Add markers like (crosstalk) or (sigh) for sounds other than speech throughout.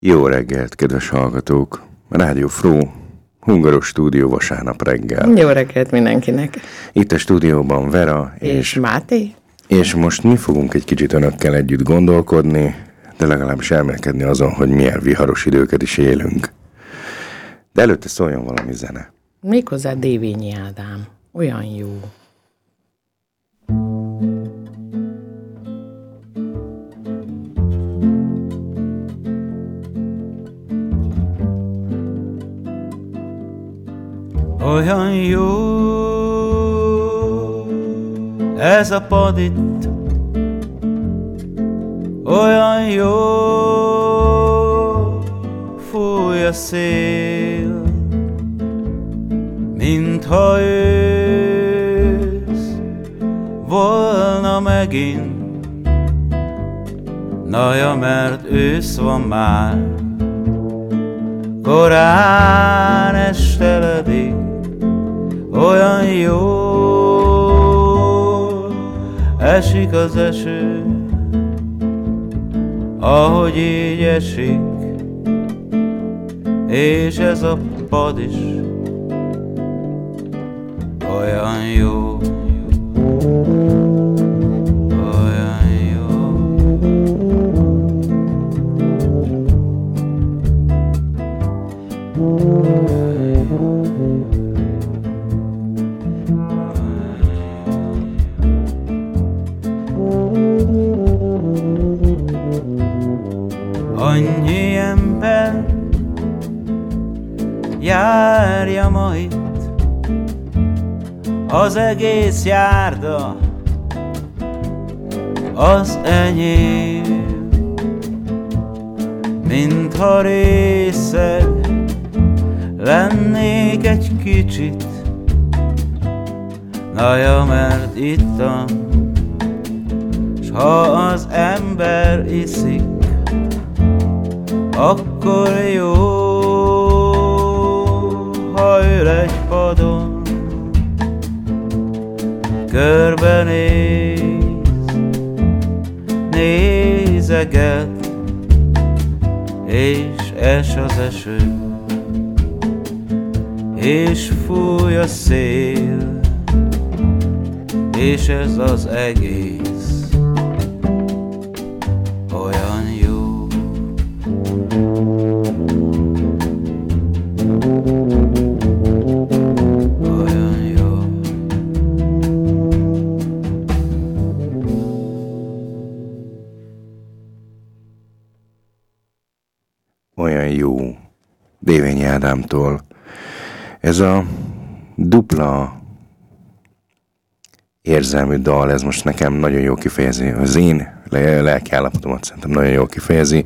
Jó reggelt, kedves hallgatók! Rádió Fró, Hungaros stúdió vasárnap reggel. Jó reggelt mindenkinek! Itt a stúdióban Vera és, és Máté. És most mi fogunk egy kicsit önökkel együtt gondolkodni, de legalábbis elmélkedni azon, hogy milyen viharos időket is élünk. De előtte szóljon valami zene. Méghozzá Dévényi Ádám. Olyan jó. Olyan jó. Ez a pad itt, olyan jó. Fúj a szél, mintha ősz volna megint. Naja, mert ősz van már, korán esteledik, olyan jó esik az eső, ahogy így esik, és ez a pad is olyan jó. Az egész járda az enyém, mintha részeg lennék egy kicsit, Naja, mert ittam, s ha az ember iszik, akkor jó, ha ül egy padon, körbenéz, nézeget, és es az eső, és fúj a szél, és ez az egész. Ádámtól. Ez a dupla érzelmű dal, ez most nekem nagyon jó kifejezi. Az én lelki állapotomat szerintem nagyon jól kifejezi.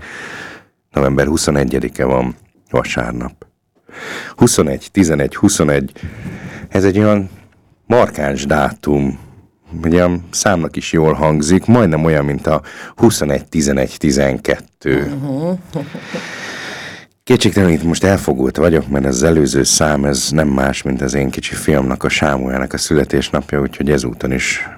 November 21-e van, vasárnap. 21, 11, 21, ez egy olyan markáns dátum, ugye a számnak is jól hangzik, majdnem olyan, mint a 21, 11, 12. Uh-huh. Kétségtelenül itt most elfogult vagyok, mert az előző szám ez nem más, mint az én kicsi fiamnak, a Sámuelnek a születésnapja, úgyhogy ezúton is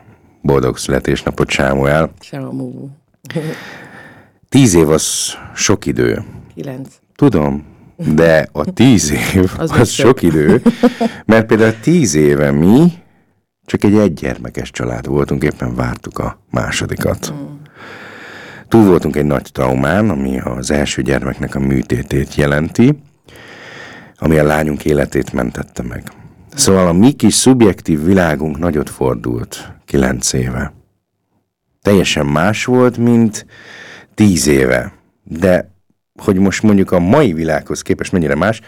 boldog születésnapot Sámuel. Sámu. (laughs) Tíz év az sok idő. Kilenc. Tudom, de a tíz év az, az sok idő, (laughs) mert például tíz éve mi csak egy egygyermekes család voltunk, éppen vártuk a másodikat. Mm. Túl voltunk egy nagy traumán, ami az első gyermeknek a műtétét jelenti, ami a lányunk életét mentette meg. Szóval a mi kis szubjektív világunk nagyot fordult kilenc éve. Teljesen más volt, mint tíz éve. De hogy most mondjuk a mai világhoz képest mennyire más,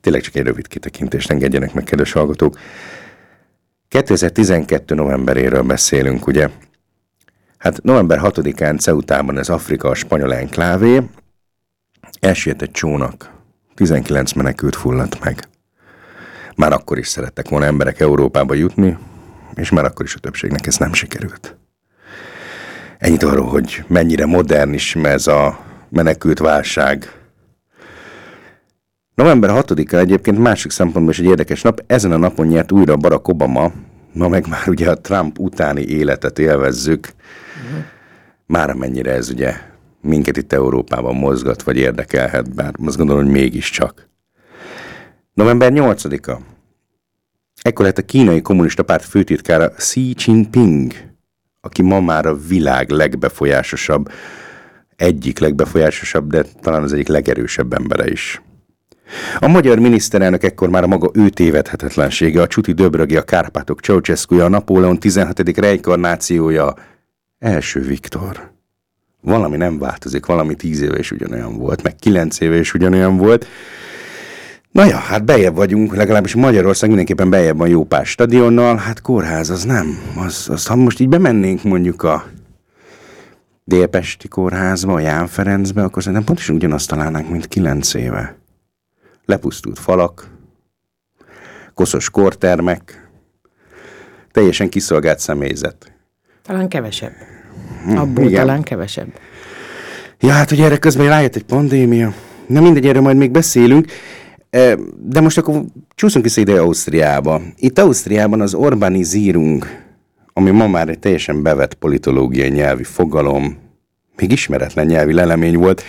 tényleg csak egy rövid kitekintést engedjenek meg, kedves hallgatók. 2012. novemberéről beszélünk, ugye? Hát november 6-án Ceutában ez Afrika a spanyol enklávé, elsőjött egy csónak, 19 menekült fulladt meg. Már akkor is szerettek volna emberek Európába jutni, és már akkor is a többségnek ez nem sikerült. Ennyit arról, hogy mennyire modern is ez a menekült válság. November 6-a egyébként másik szempontból is egy érdekes nap. Ezen a napon nyert újra Barack Obama, ma meg már ugye a Trump utáni életet élvezzük. Már amennyire ez ugye minket itt Európában mozgat, vagy érdekelhet, bár azt gondolom, hogy mégiscsak. November 8-a. Ekkor lett a kínai kommunista párt főtitkára Xi Jinping, aki ma már a világ legbefolyásosabb, egyik legbefolyásosabb, de talán az egyik legerősebb embere is. A magyar miniszterelnök ekkor már a maga ő tévedhetetlensége, a Csuti Döbrögi, a Kárpátok ceausescu a Napóleon 17. reinkarnációja, első Viktor. Valami nem változik, valami tíz éve is ugyanolyan volt, meg kilenc éve is ugyanolyan volt. Na ja, hát bejebb vagyunk, legalábbis Magyarország mindenképpen bejebb van jó pár stadionnal, hát kórház az nem. Az, az, ha most így bemennénk mondjuk a Délpesti kórházba, a Ján Ferencbe, akkor szerintem pontosan ugyanazt találnánk, mint kilenc éve. Lepusztult falak, koszos kortermek, teljesen kiszolgált személyzet. Talán kevesebb. Abból igen. talán kevesebb. Ja, hát, hogy erre közben rájött egy pandémia. Na mindegy, erről majd még beszélünk. De most akkor csúszunk vissza ide Ausztriába. Itt Ausztriában az urbanizírung, ami ma már egy teljesen bevett politológiai nyelvi fogalom, még ismeretlen nyelvi lelemény volt.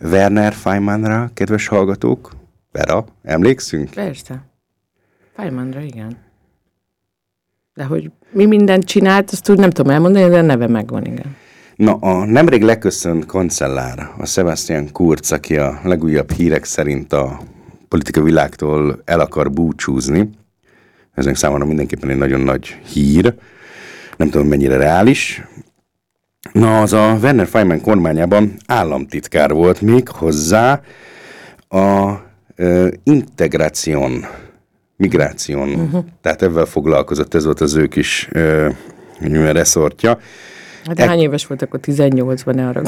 Werner Feynmanra, kedves hallgatók, Vera, emlékszünk? Persze. Feynmanra, igen. De hogy mi mindent csinált, azt úgy nem tudom elmondani, de a neve megvan, igen. Na, a nemrég leköszönt kancellár, a Sebastian Kurz, aki a legújabb hírek szerint a politika világtól el akar búcsúzni, ezek számomra mindenképpen egy nagyon nagy hír, nem tudom mennyire reális. Na, az a Werner Feynman kormányában államtitkár volt még hozzá a ö, integráción, migráción, uh-huh. tehát ebben foglalkozott, ez volt az ő kis ö, reszortja. Hát hány éves volt akkor 18-ban, ne arra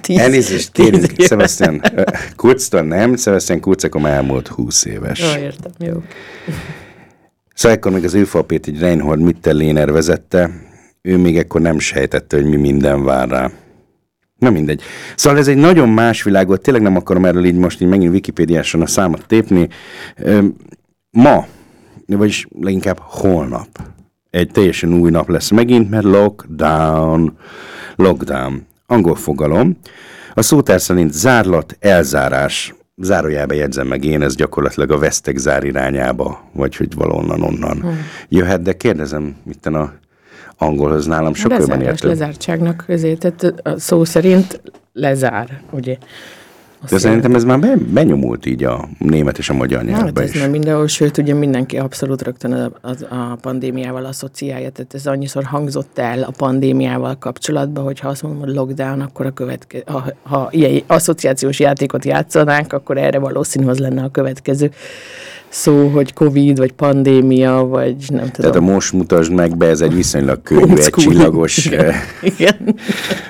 Tíz- Elnézést tíz kérünk, éves. Sebastian Kurztól nem, Sebastian Kurz akkor már elmúlt 20 éves. Jó, értem, jó. Szóval ekkor még az ő falpét egy Reinhold Mitterlehner vezette, ő még ekkor nem sejtette, hogy mi minden vár rá. Na mindegy. Szóval ez egy nagyon más világ volt, tényleg nem akarom erről így most így megint Wikipédiáson a számot tépni. Ma, vagyis leginkább holnap, egy teljesen új nap lesz megint, mert lockdown, lockdown, angol fogalom. A szótár szerint zárlat, elzárás, zárójelbe jegyzem meg én, ez gyakorlatilag a vesztegzár irányába, vagy hogy valonnan onnan hmm. jöhet, de kérdezem, itt a angolhoz nálam sokkal jobban értő. lezártságnak közé, tehát a szó szerint lezár, ugye? De szerintem ez már be, benyomult így a német és a magyar Hát nyelvbe ez is. már mindenhol, sőt, ugye mindenki abszolút rögtön a, a, a pandémiával asszociálja, tehát ez annyiszor hangzott el a pandémiával kapcsolatban, hogy ha azt mondom, hogy lockdown, akkor a következő, ha, ha ilyen asszociációs játékot játszanánk, akkor erre valószínű az lenne a következő szó, hogy covid, vagy pandémia, vagy nem tudom. Tehát a most mutasd meg be, ez egy viszonylag könnyű, egy csillagos eh,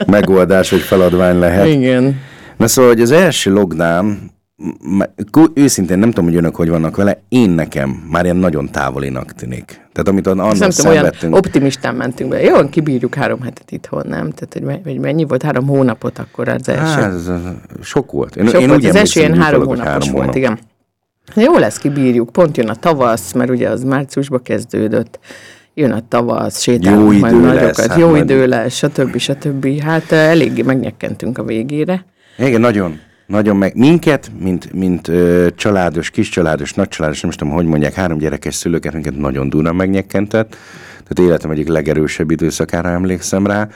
megoldás, vagy feladvány lehet. Igen. Na szóval, hogy az első lockdown, m- k- őszintén nem tudom, hogy önök hogy vannak vele, én nekem már ilyen nagyon távolinak tűnik. Tehát amit annak nem tudom, olyan optimistán mentünk be. Jó, kibírjuk három hetet itthon, nem? Tehát, hogy me- hogy mennyi volt? Három hónapot akkor az első. hát, ez, sok volt. Én, Sok én volt, úgy az első ilyen három hónapos volt, hónap. igen. Jó lesz, kibírjuk. Pont jön a tavasz, mert ugye az márciusba kezdődött. Jön a tavasz, sétálunk Jó majd idő nagyokat, hát jó majd- idő lesz, stb. stb. Hát eh, eléggé megnyekkentünk a végére. Igen, nagyon. Nagyon meg. Minket, mint, mint ö, családos, kiscsaládos, nagycsaládos, nem is tudom, hogy mondják, három gyerekes szülőket, minket nagyon durván megnyekkentett. Tehát életem egyik legerősebb időszakára emlékszem rá.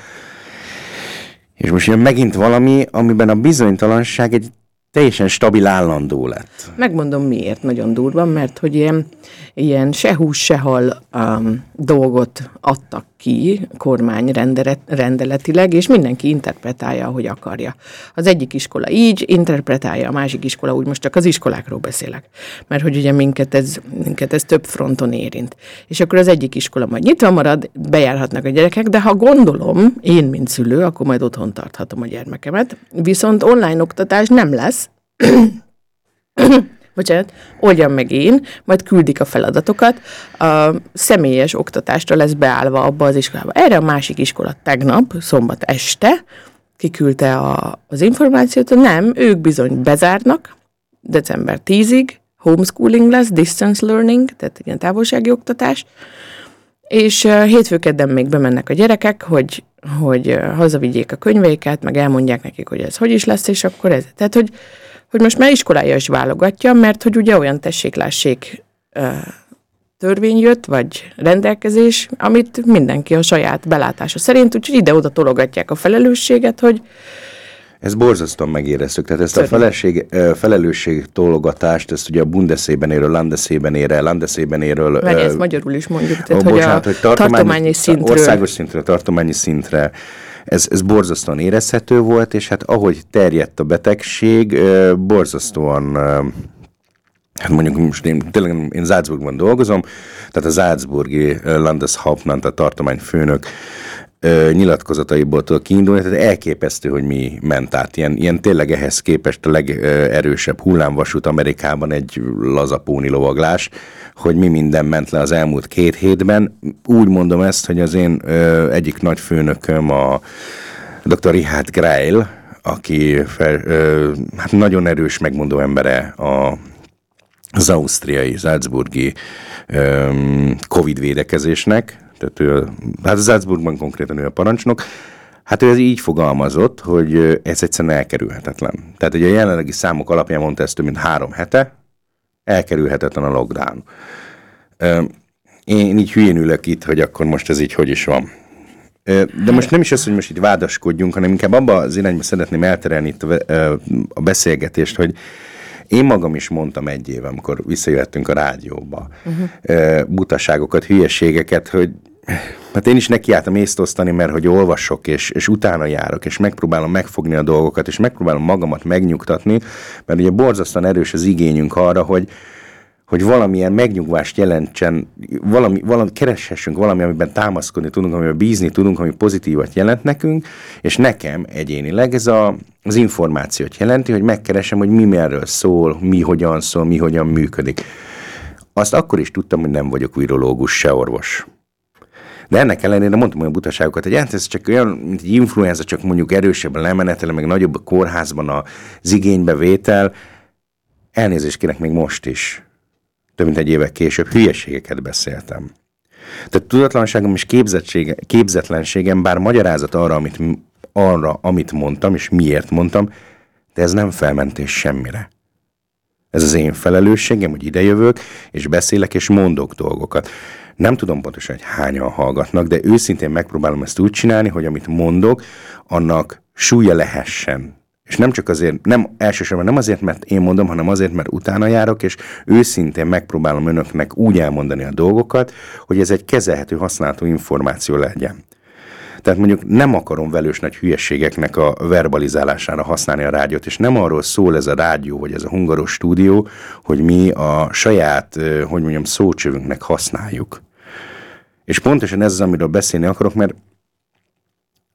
És most jön megint valami, amiben a bizonytalanság egy teljesen stabil állandó lett. Megmondom miért, nagyon durva, mert hogy ilyen, ilyen se hús, se hal um, dolgot adtak ki kormány rendelet, rendeletileg, és mindenki interpretálja, ahogy akarja. Az egyik iskola így interpretálja, a másik iskola úgy, most csak az iskolákról beszélek, mert hogy ugye minket ez, minket ez több fronton érint. És akkor az egyik iskola majd nyitva marad, bejárhatnak a gyerekek, de ha gondolom, én, mint szülő, akkor majd otthon tarthatom a gyermekemet, viszont online oktatás nem lesz, bocsánat, oldjam meg én, majd küldik a feladatokat, a személyes oktatásra lesz beállva abba az iskolába. Erre a másik iskola tegnap, szombat este kiküldte a, az információt, nem, ők bizony bezárnak, december 10-ig, homeschooling lesz, distance learning, tehát ilyen távolsági oktatás, és hétfőkedden még bemennek a gyerekek, hogy hogy hazavigyék a könyveiket, meg elmondják nekik, hogy ez hogy is lesz, és akkor ez. Tehát, hogy, hogy most már iskolája is válogatja, mert hogy ugye olyan tesséklássék törvény jött, vagy rendelkezés, amit mindenki a saját belátása szerint, úgyhogy ide-oda tologatják a felelősséget, hogy ez borzasztóan megéreztük. Tehát ezt a feleség, felelősség tologatást, ezt ugye a Bundeszében éről, Landeszében ére, Landeszében éről. Vagy ezt magyarul is mondjuk, tehát ó, hogy bocsánat, a hogy tartományi, tartományi szintről. Országos szintre, tartományi szintre. Ez, ez borzasztóan érezhető volt, és hát ahogy terjedt a betegség, borzasztóan Hát mondjuk most én, tényleg én Salzburgban dolgozom, tehát a Salzburgi Landeshauptmann, a tartományfőnök ö, nyilatkozataiból kiindulni, tehát elképesztő, hogy mi ment át. Ilyen, ilyen tényleg ehhez képest a legerősebb hullámvasút Amerikában egy lazapóni lovaglás, hogy mi minden ment le az elmúlt két hétben. Úgy mondom ezt, hogy az én ö, egyik nagy főnököm a dr. Richard Greil, aki fel, ö, hát nagyon erős megmondó embere a az ausztriai, Salzburgi Covid védekezésnek, tehát ő, hát az Salzburgban konkrétan ő a parancsnok, Hát ő ez így fogalmazott, hogy ez egyszerűen elkerülhetetlen. Tehát hogy a jelenlegi számok alapján mondta ezt több mint három hete, elkerülhetetlen a lockdown. Én így hülyén ülök itt, hogy akkor most ez így hogy is van. De most nem is az, hogy most itt vádaskodjunk, hanem inkább abba az irányba szeretném elterelni itt a beszélgetést, hogy én magam is mondtam egy év, amikor visszajöttünk a rádióba, uh-huh. butaságokat, hülyeségeket, hogy Hát én is nekiálltam észt osztani, mert hogy olvasok, és, és utána járok, és megpróbálom megfogni a dolgokat, és megpróbálom magamat megnyugtatni, mert ugye borzasztóan erős az igényünk arra, hogy, hogy valamilyen megnyugvást jelentsen, valami, valami, kereshessünk valami, amiben támaszkodni tudunk, amiben bízni tudunk, ami pozitívat jelent nekünk, és nekem egyénileg ez a, az információt jelenti, hogy megkeresem, hogy mi merről szól, mi hogyan szól, mi hogyan működik. Azt akkor is tudtam, hogy nem vagyok virológus, se orvos. De ennek ellenére mondtam olyan butaságokat, hogy hát ez csak olyan, mint egy influenza, csak mondjuk erősebben lemenetele, meg nagyobb a kórházban az igénybevétel. Elnézést kérek még most is több mint egy évek később hülyeségeket beszéltem. Tehát tudatlanságom és képzetlenségem, bár magyarázat arra amit, arra, amit mondtam, és miért mondtam, de ez nem felmentés semmire. Ez az én felelősségem, hogy idejövök, és beszélek, és mondok dolgokat. Nem tudom pontosan, hogy hányan hallgatnak, de őszintén megpróbálom ezt úgy csinálni, hogy amit mondok, annak súlya lehessen és nem csak azért, nem elsősorban nem azért, mert én mondom, hanem azért, mert utána járok, és őszintén megpróbálom önöknek úgy elmondani a dolgokat, hogy ez egy kezelhető, használható információ legyen. Tehát mondjuk nem akarom velős nagy hülyeségeknek a verbalizálására használni a rádiót, és nem arról szól ez a rádió, vagy ez a hungaros stúdió, hogy mi a saját, hogy mondjam, szócsövünknek használjuk. És pontosan ez az, amiről beszélni akarok, mert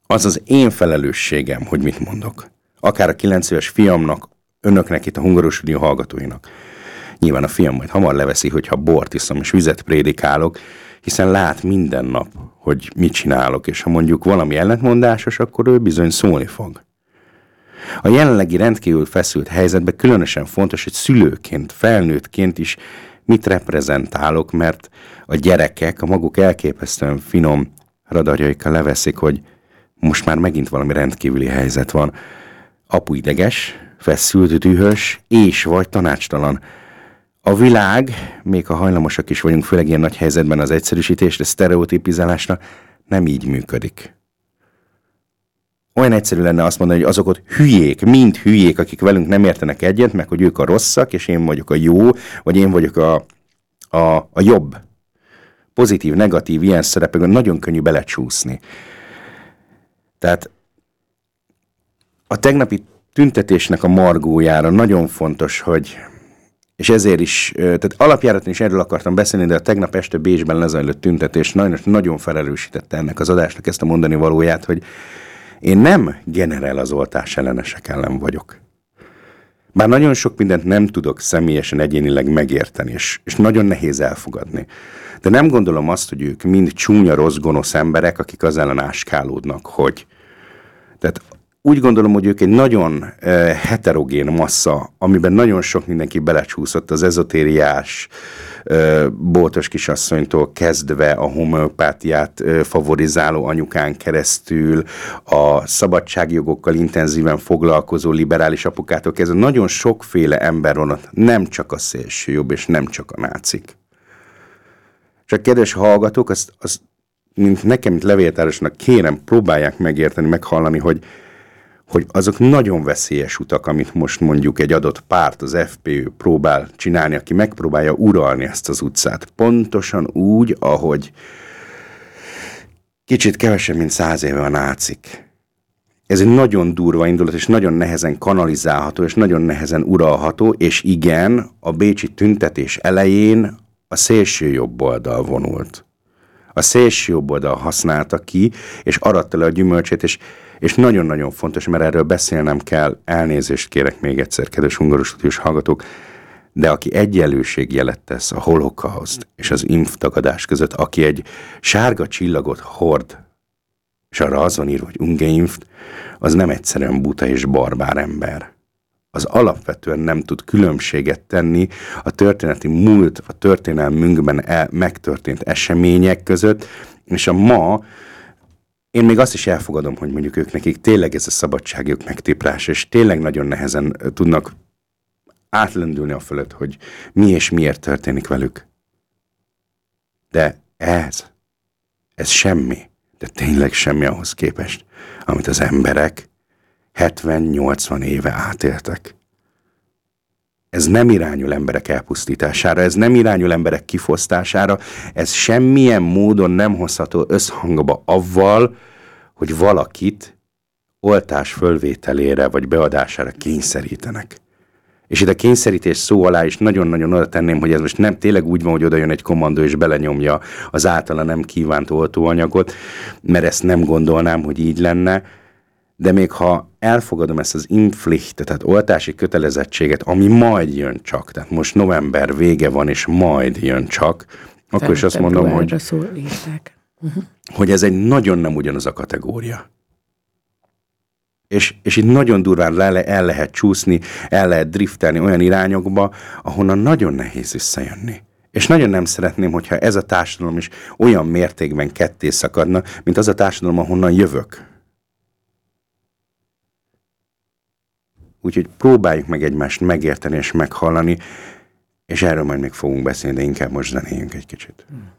az az én felelősségem, hogy mit mondok akár a 9 éves fiamnak, önöknek itt a Hungarosunió hallgatóinak. Nyilván a fiam majd hamar leveszi, hogyha bort iszom és vizet prédikálok, hiszen lát minden nap, hogy mit csinálok, és ha mondjuk valami ellentmondásos, akkor ő bizony szólni fog. A jelenlegi rendkívül feszült helyzetben különösen fontos, hogy szülőként, felnőttként is mit reprezentálok, mert a gyerekek a maguk elképesztően finom radarjaikkal leveszik, hogy most már megint valami rendkívüli helyzet van, apu ideges, feszült, dühös, és vagy tanácstalan. A világ, még ha hajlamosak is vagyunk, főleg ilyen nagy helyzetben az egyszerűsítésre, sztereotipizálásra, nem így működik. Olyan egyszerű lenne azt mondani, hogy azok ott hülyék, mind hülyék, akik velünk nem értenek egyet, meg hogy ők a rosszak, és én vagyok a jó, vagy én vagyok a, a, a jobb. Pozitív, negatív, ilyen szerepekben nagyon könnyű belecsúszni. Tehát a tegnapi tüntetésnek a margójára nagyon fontos, hogy és ezért is, tehát alapjáraton is erről akartam beszélni, de a tegnap este Bécsben lezajlott tüntetés nagyon, nagyon felerősítette ennek az adásnak ezt a mondani valóját, hogy én nem generál az oltás ellenesek ellen vagyok. Bár nagyon sok mindent nem tudok személyesen, egyénileg megérteni, és, és nagyon nehéz elfogadni. De nem gondolom azt, hogy ők mind csúnya, rossz, gonosz emberek, akik az ellen áskálódnak, hogy. Tehát úgy gondolom, hogy ők egy nagyon uh, heterogén massza, amiben nagyon sok mindenki belecsúszott az ezotériás, boltos kisasszonytól kezdve a homeopátiát favorizáló anyukán keresztül, a szabadságjogokkal intenzíven foglalkozó liberális apukától kezdve nagyon sokféle ember van ott, nem csak a szélső jobb, és nem csak a nácik. Csak kedves hallgatók, azt, azt mint nekem, mint levéltárosnak kérem, próbálják megérteni, meghallani, hogy, hogy azok nagyon veszélyes utak, amit most mondjuk egy adott párt, az FPÖ próbál csinálni, aki megpróbálja uralni ezt az utcát. Pontosan úgy, ahogy kicsit kevesebb, mint száz éve a nácik. Ez egy nagyon durva indulat, és nagyon nehezen kanalizálható, és nagyon nehezen uralható, és igen, a bécsi tüntetés elején a szélső jobb oldal vonult. A szélső jobb oldal használta ki, és aratta le a gyümölcsét, és és nagyon-nagyon fontos, mert erről beszélnem kell, elnézést kérek még egyszer, kedves hungarostudiós hallgatók, de aki egyenlőség jelet tesz a holokauszt és az tagadás között, aki egy sárga csillagot hord, és arra az van írva, hogy ungeimpft, az nem egyszerűen buta és barbár ember. Az alapvetően nem tud különbséget tenni a történeti múlt, a történelmünkben el, megtörtént események között, és a ma én még azt is elfogadom, hogy mondjuk ők nekik tényleg ez a szabadságjog megtiprása, és tényleg nagyon nehezen tudnak átlendülni a fölött, hogy mi és miért történik velük. De ez, ez semmi, de tényleg semmi ahhoz képest, amit az emberek 70-80 éve átéltek. Ez nem irányul emberek elpusztítására, ez nem irányul emberek kifosztására, ez semmilyen módon nem hozható összhangba avval, hogy valakit oltás fölvételére vagy beadására kényszerítenek. És itt a kényszerítés szó alá is nagyon-nagyon oda tenném, hogy ez most nem tényleg úgy van, hogy oda jön egy kommandó és belenyomja az általa nem kívánt oltóanyagot, mert ezt nem gondolnám, hogy így lenne, de még ha elfogadom ezt az inflicht, tehát oltási kötelezettséget, ami majd jön csak, tehát most november vége van, és majd jön csak, akkor is azt mondom, hogy, uh-huh. hogy ez egy nagyon nem ugyanaz a kategória. És, és itt nagyon durván le, el lehet csúszni, el lehet driftelni olyan irányokba, ahonnan nagyon nehéz visszajönni. És nagyon nem szeretném, hogyha ez a társadalom is olyan mértékben ketté szakadna, mint az a társadalom, ahonnan jövök. Úgyhogy próbáljuk meg egymást megérteni és meghallani, és erről majd még fogunk beszélni, de inkább most zenéljünk egy kicsit. Hmm.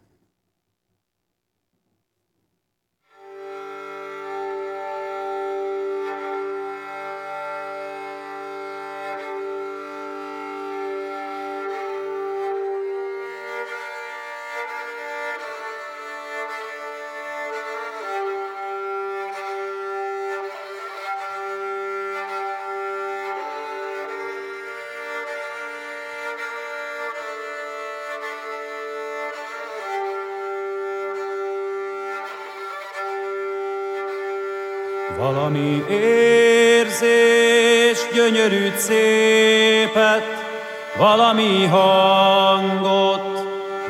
Valami hangot,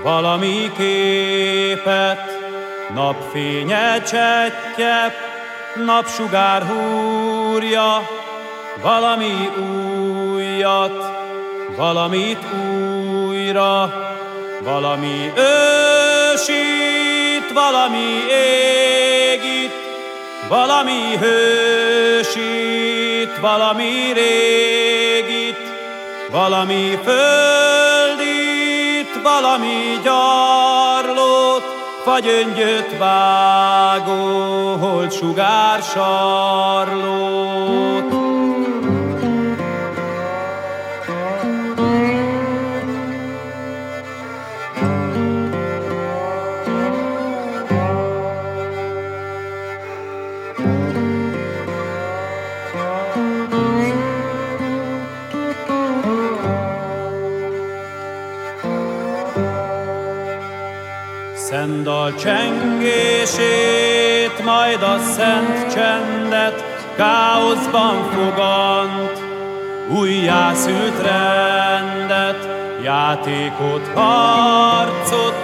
valami képet, napfénye csettyep, napsugár húrja, valami újat, valamit újra, valami ősít, valami égít, valami hősít, valami régit, valami földit, valami gyarlót, fagyöngyöt vágó, holt sugár sarlót. Szendal csengését, majd a szent csendet káoszban fogant, újjászült rendet, játékot, harcot,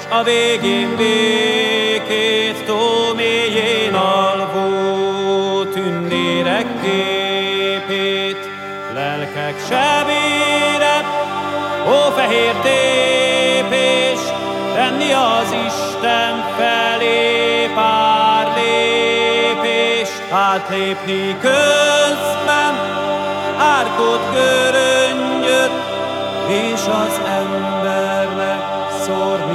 s a végén békét tó mélyén alvó tündérek képét, lelkek sebére, ó fehér tépés, tenni az Isten felé pár lépés, átlépni közben, árkot göröngyöt, és az embernek szórni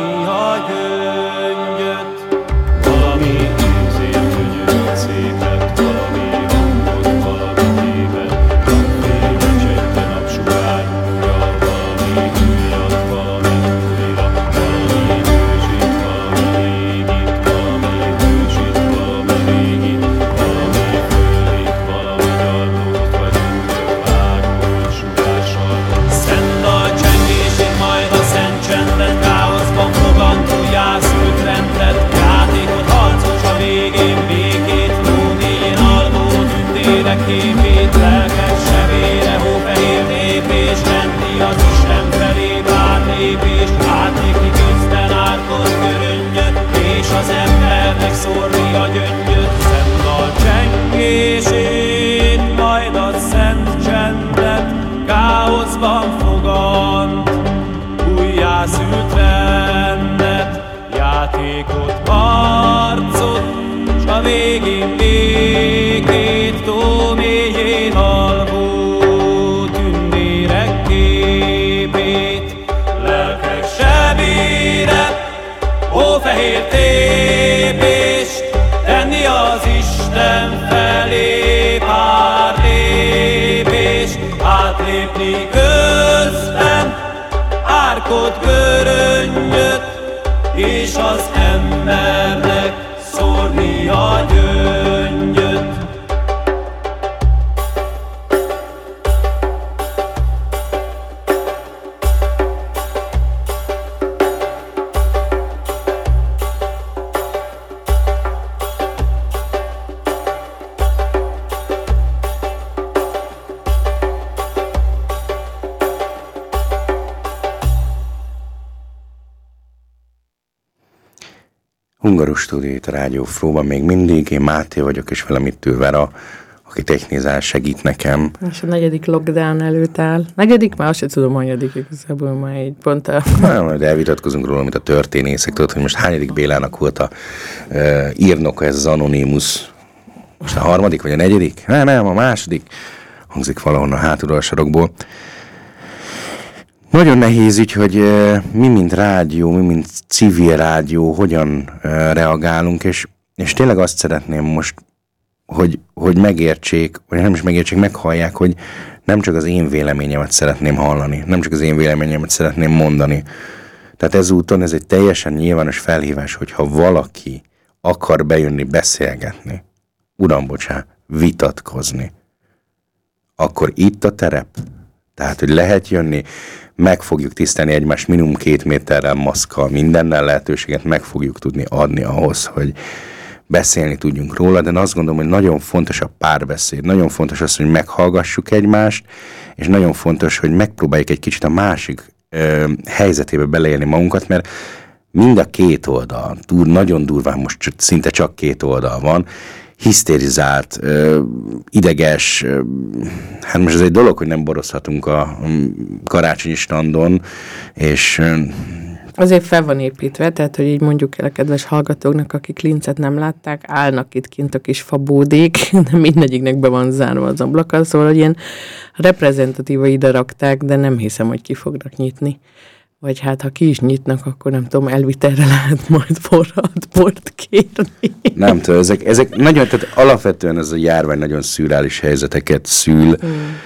stúdiót a Rádió Fróban még mindig. Én Máté vagyok, és velem itt ül Vera, aki technizál, segít nekem. És a negyedik lockdown előtt áll. Negyedik? Már azt sem tudom, hanyadik igazából már egy pont a... Nem, majd elvitatkozunk róla, mint a történészek. Tudod, hogy most hányadik Bélának volt a uh, írnoka, ez az Anonymous. Most a harmadik, vagy a negyedik? Nem, nem, a második. Hangzik valahonnan hátulról a sarokból. Nagyon nehéz így, hogy mi, mint rádió, mi, mint civil rádió, hogyan reagálunk, és, és tényleg azt szeretném most, hogy, hogy megértsék, vagy nem is megértsék, meghallják, hogy nem csak az én véleményemet szeretném hallani, nem csak az én véleményemet szeretném mondani. Tehát ezúton ez egy teljesen nyilvános felhívás, hogyha valaki akar bejönni, beszélgetni, uram, bocsá, vitatkozni, akkor itt a terep. Tehát, hogy lehet jönni, meg fogjuk tisztelni egymást minimum két méterrel, maszkkal, mindennel lehetőséget meg fogjuk tudni adni ahhoz, hogy beszélni tudjunk róla, de azt gondolom, hogy nagyon fontos a párbeszéd, nagyon fontos az, hogy meghallgassuk egymást, és nagyon fontos, hogy megpróbáljuk egy kicsit a másik ö, helyzetébe beleélni magunkat, mert mind a két oldal, túl, nagyon durván most csak, szinte csak két oldal van, hisztérizált, ideges, hát most ez egy dolog, hogy nem borozhatunk a karácsonyi standon, és Azért fel van építve, tehát hogy így mondjuk el a kedves hallgatóknak, akik lincet nem látták, állnak itt kint a kis fabódék, (laughs) de mindegyiknek be van zárva az ablaka, szóval hogy ilyen reprezentatíva ide rakták, de nem hiszem, hogy ki fognak nyitni. Vagy hát, ha ki is nyitnak, akkor nem tudom, elvitelre (laughs) lehet majd forralt bort kérni. Nem tudom, ezek, ezek nagyon, tehát alapvetően ez a járvány nagyon szürális helyzeteket szül, hmm.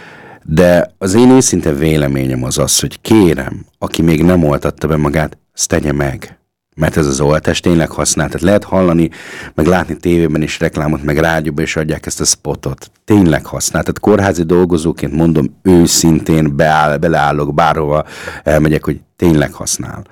de az én őszinte véleményem az az, hogy kérem, aki még nem oltatta be magát, azt tegye meg mert ez az oltás tényleg használ. Tehát lehet hallani, meg látni tévében is reklámot, meg rádióban is adják ezt a spotot. Tényleg használ. Tehát kórházi dolgozóként mondom őszintén, beáll, beleállok bárhova elmegyek, hogy tényleg használ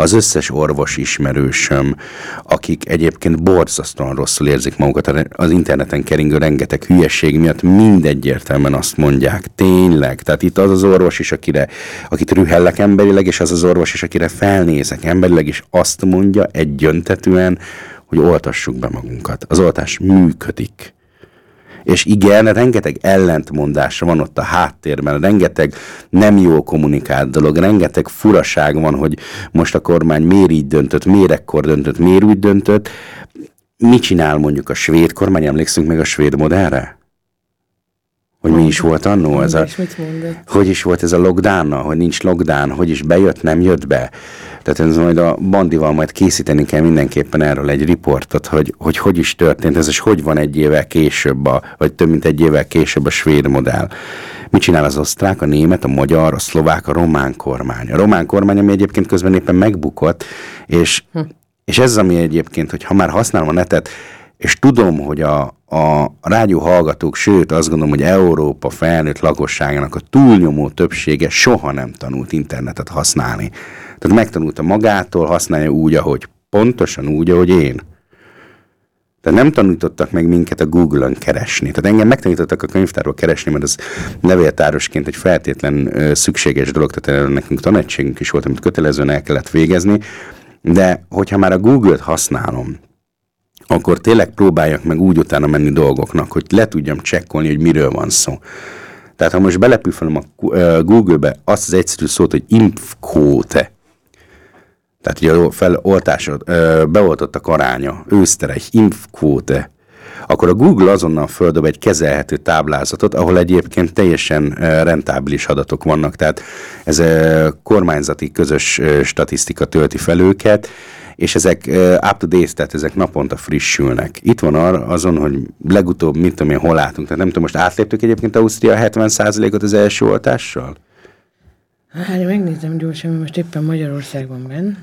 az összes orvos ismerősöm, akik egyébként borzasztóan rosszul érzik magukat az interneten keringő rengeteg hülyeség miatt, mindegyértelműen azt mondják, tényleg. Tehát itt az az orvos is, akire, akit rühellek emberileg, és az az orvos is, akire felnézek emberileg, és azt mondja egyöntetően, hogy oltassuk be magunkat. Az oltás működik. És igen, rengeteg ellentmondása van ott a háttérben, rengeteg nem jó kommunikált dolog, rengeteg furaság van, hogy most a kormány miért így döntött, miért ekkor döntött, miért úgy döntött. Mit csinál mondjuk a svéd kormány? Emlékszünk meg a svéd modellre? Hogy mi is volt annó ez a, hogy is volt ez a lockdown hogy nincs lockdown, hogy is bejött, nem jött be. Tehát ez majd a bandival majd készíteni kell mindenképpen erről egy riportot, hogy, hogy hogy is történt ez, és hogy van egy évvel később, a, vagy több mint egy évvel később a svéd modell. Mit csinál az osztrák, a német, a magyar, a szlovák, a román kormány? A román kormány, ami egyébként közben éppen megbukott, és, hm. és ez ami egyébként, hogy ha már használom a netet, és tudom, hogy a, a rádió hallgatók, sőt azt gondolom, hogy Európa felnőtt lakosságának a túlnyomó többsége soha nem tanult internetet használni. Tehát megtanulta magától, használja úgy, ahogy pontosan úgy, ahogy én. Tehát nem tanítottak meg minket a Google-on keresni. Tehát engem megtanítottak a könyvtárról keresni, mert az levéltárosként egy feltétlen ö, szükséges dolog, tehát nekünk tanácségünk is volt, amit kötelezően el kellett végezni, de hogyha már a Google-t használom, akkor tényleg próbáljak meg úgy utána menni dolgoknak, hogy le tudjam csekkolni, hogy miről van szó. Tehát ha most belepüfölöm a Google-be azt az egyszerű szót, hogy impfkóte, tehát ugye a feloltásod, beoltottak aránya, ősztereich, impfkóte, akkor a Google azonnal földob egy kezelhető táblázatot, ahol egyébként teljesen rentábilis adatok vannak, tehát ez kormányzati közös statisztika tölti fel őket, és ezek up to date, tehát ezek naponta frissülnek. Itt van arra azon, hogy legutóbb, mit tudom én, hol látunk. Tehát nem tudom, most átléptük egyébként Ausztria 70%-ot az első oltással? Hát megnézem gyorsan, most éppen Magyarországban benn.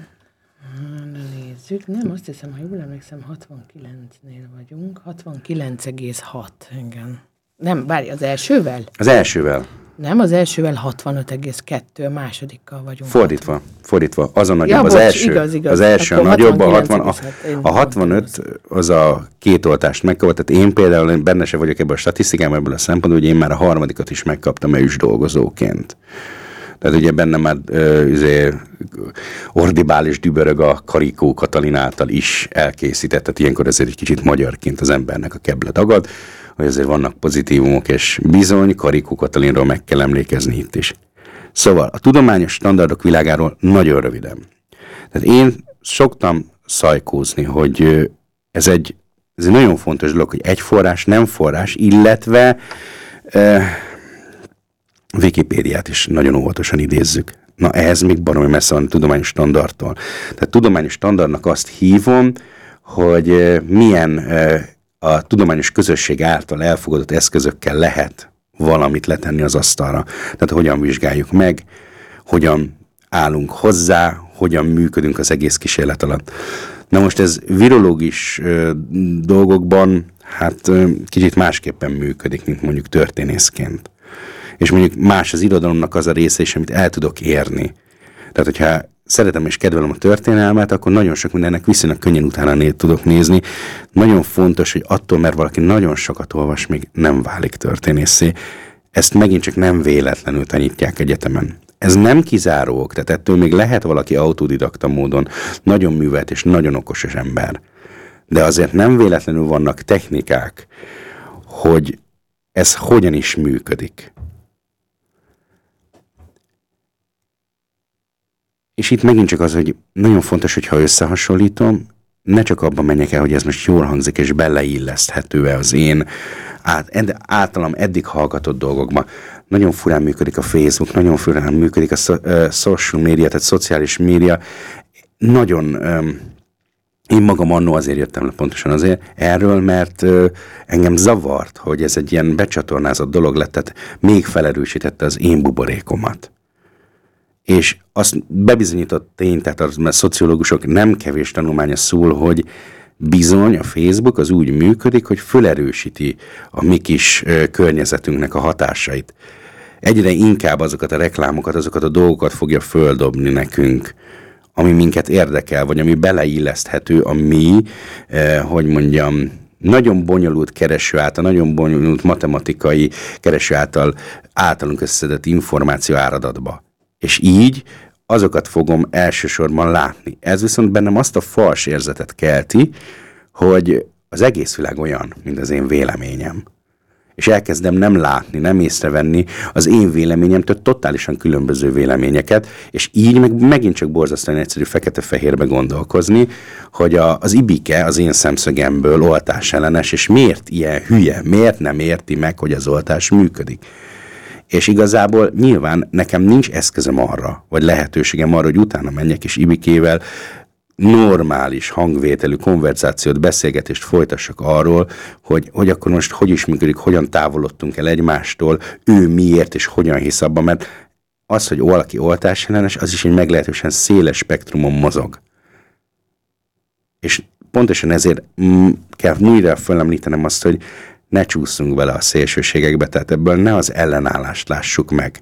Nézzük, nem, azt hiszem, ha jól emlékszem, 69-nél vagyunk. 69,6, igen. Nem, várj, az elsővel? Az elsővel. Nem, az elsővel 65,2, a másodikkal vagyunk. Fordítva, 60. fordítva. Az a nagyobb, ja, az bocs, első. Igaz, igaz. Az első Akkor a nagyobb, a 60, a, a 65 az a két oltást megkapott. Tehát én például benne se vagyok ebben a statisztikában, ebből a szempontból, hogy én már a harmadikat is megkaptam ős dolgozóként. Tehát ugye benne már uh, ordibális dübörög a Karikó Katalin által is elkészített, tehát ilyenkor ezért egy kicsit magyarként az embernek a keble dagad hogy azért vannak pozitívumok, és bizony Karikó Katalinról meg kell emlékezni itt is. Szóval a tudományos standardok világáról nagyon röviden. Tehát én szoktam szajkózni, hogy ez egy, ez egy nagyon fontos dolog, hogy egy forrás, nem forrás, illetve e, Wikipédiát is nagyon óvatosan idézzük. Na ehhez még baromi messze van a tudományos standardtól. Tehát tudományos standardnak azt hívom, hogy milyen a tudományos közösség által elfogadott eszközökkel lehet valamit letenni az asztalra. Tehát hogyan vizsgáljuk meg, hogyan állunk hozzá, hogyan működünk az egész kísérlet alatt. Na most ez virológis ö, dolgokban hát ö, kicsit másképpen működik, mint mondjuk történészként. És mondjuk más az irodalomnak az a része is, amit el tudok érni. Tehát, hogyha szeretem és kedvelem a történelmet, akkor nagyon sok mindennek viszonylag könnyen utána né- tudok nézni. Nagyon fontos, hogy attól, mert valaki nagyon sokat olvas, még nem válik történészé. Ezt megint csak nem véletlenül tanítják egyetemen. Ez nem kizáró tehát ettől még lehet valaki autodidakta módon nagyon művelt és nagyon okos ember. De azért nem véletlenül vannak technikák, hogy ez hogyan is működik. És itt megint csak az, hogy nagyon fontos, hogyha összehasonlítom, ne csak abban menjek el, hogy ez most jól hangzik, és beleilleszthető-e az én át, ed, általam eddig hallgatott dolgokba. Nagyon furán működik a Facebook, nagyon furán működik a so, uh, social media, tehát szociális média. Nagyon... Um, én magam annó azért jöttem le pontosan azért erről, mert uh, engem zavart, hogy ez egy ilyen becsatornázott dolog lett, tehát még felerősítette az én buborékomat és azt bebizonyított tény, tehát az, mert szociológusok nem kevés tanulmánya szól, hogy bizony a Facebook az úgy működik, hogy fölerősíti a mi kis környezetünknek a hatásait. Egyre inkább azokat a reklámokat, azokat a dolgokat fogja földobni nekünk, ami minket érdekel, vagy ami beleilleszthető a mi, eh, hogy mondjam, nagyon bonyolult kereső által, nagyon bonyolult matematikai kereső által általunk összedett információ áradatba. És így azokat fogom elsősorban látni. Ez viszont bennem azt a fals érzetet kelti, hogy az egész világ olyan, mint az én véleményem. és elkezdem nem látni, nem észrevenni az én véleményemtől totálisan különböző véleményeket, és így meg megint csak borzasztóan egyszerű fekete-fehérbe gondolkozni, hogy a, az ibike az én szemszögemből oltás ellenes, és miért ilyen hülye, miért nem érti meg, hogy az oltás működik. És igazából nyilván nekem nincs eszközöm arra, vagy lehetőségem arra, hogy utána menjek és Ibikével normális hangvételű konverzációt, beszélgetést folytassak arról, hogy, hogy akkor most hogy is működik, hogyan távolodtunk el egymástól, ő miért és hogyan hisz abban, mert az, hogy valaki oltás ellenes, az is egy meglehetősen széles spektrumon mozog. És pontosan ezért kell újra fölemlítenem azt, hogy ne csúszunk bele a szélsőségekbe, tehát ebből ne az ellenállást lássuk meg,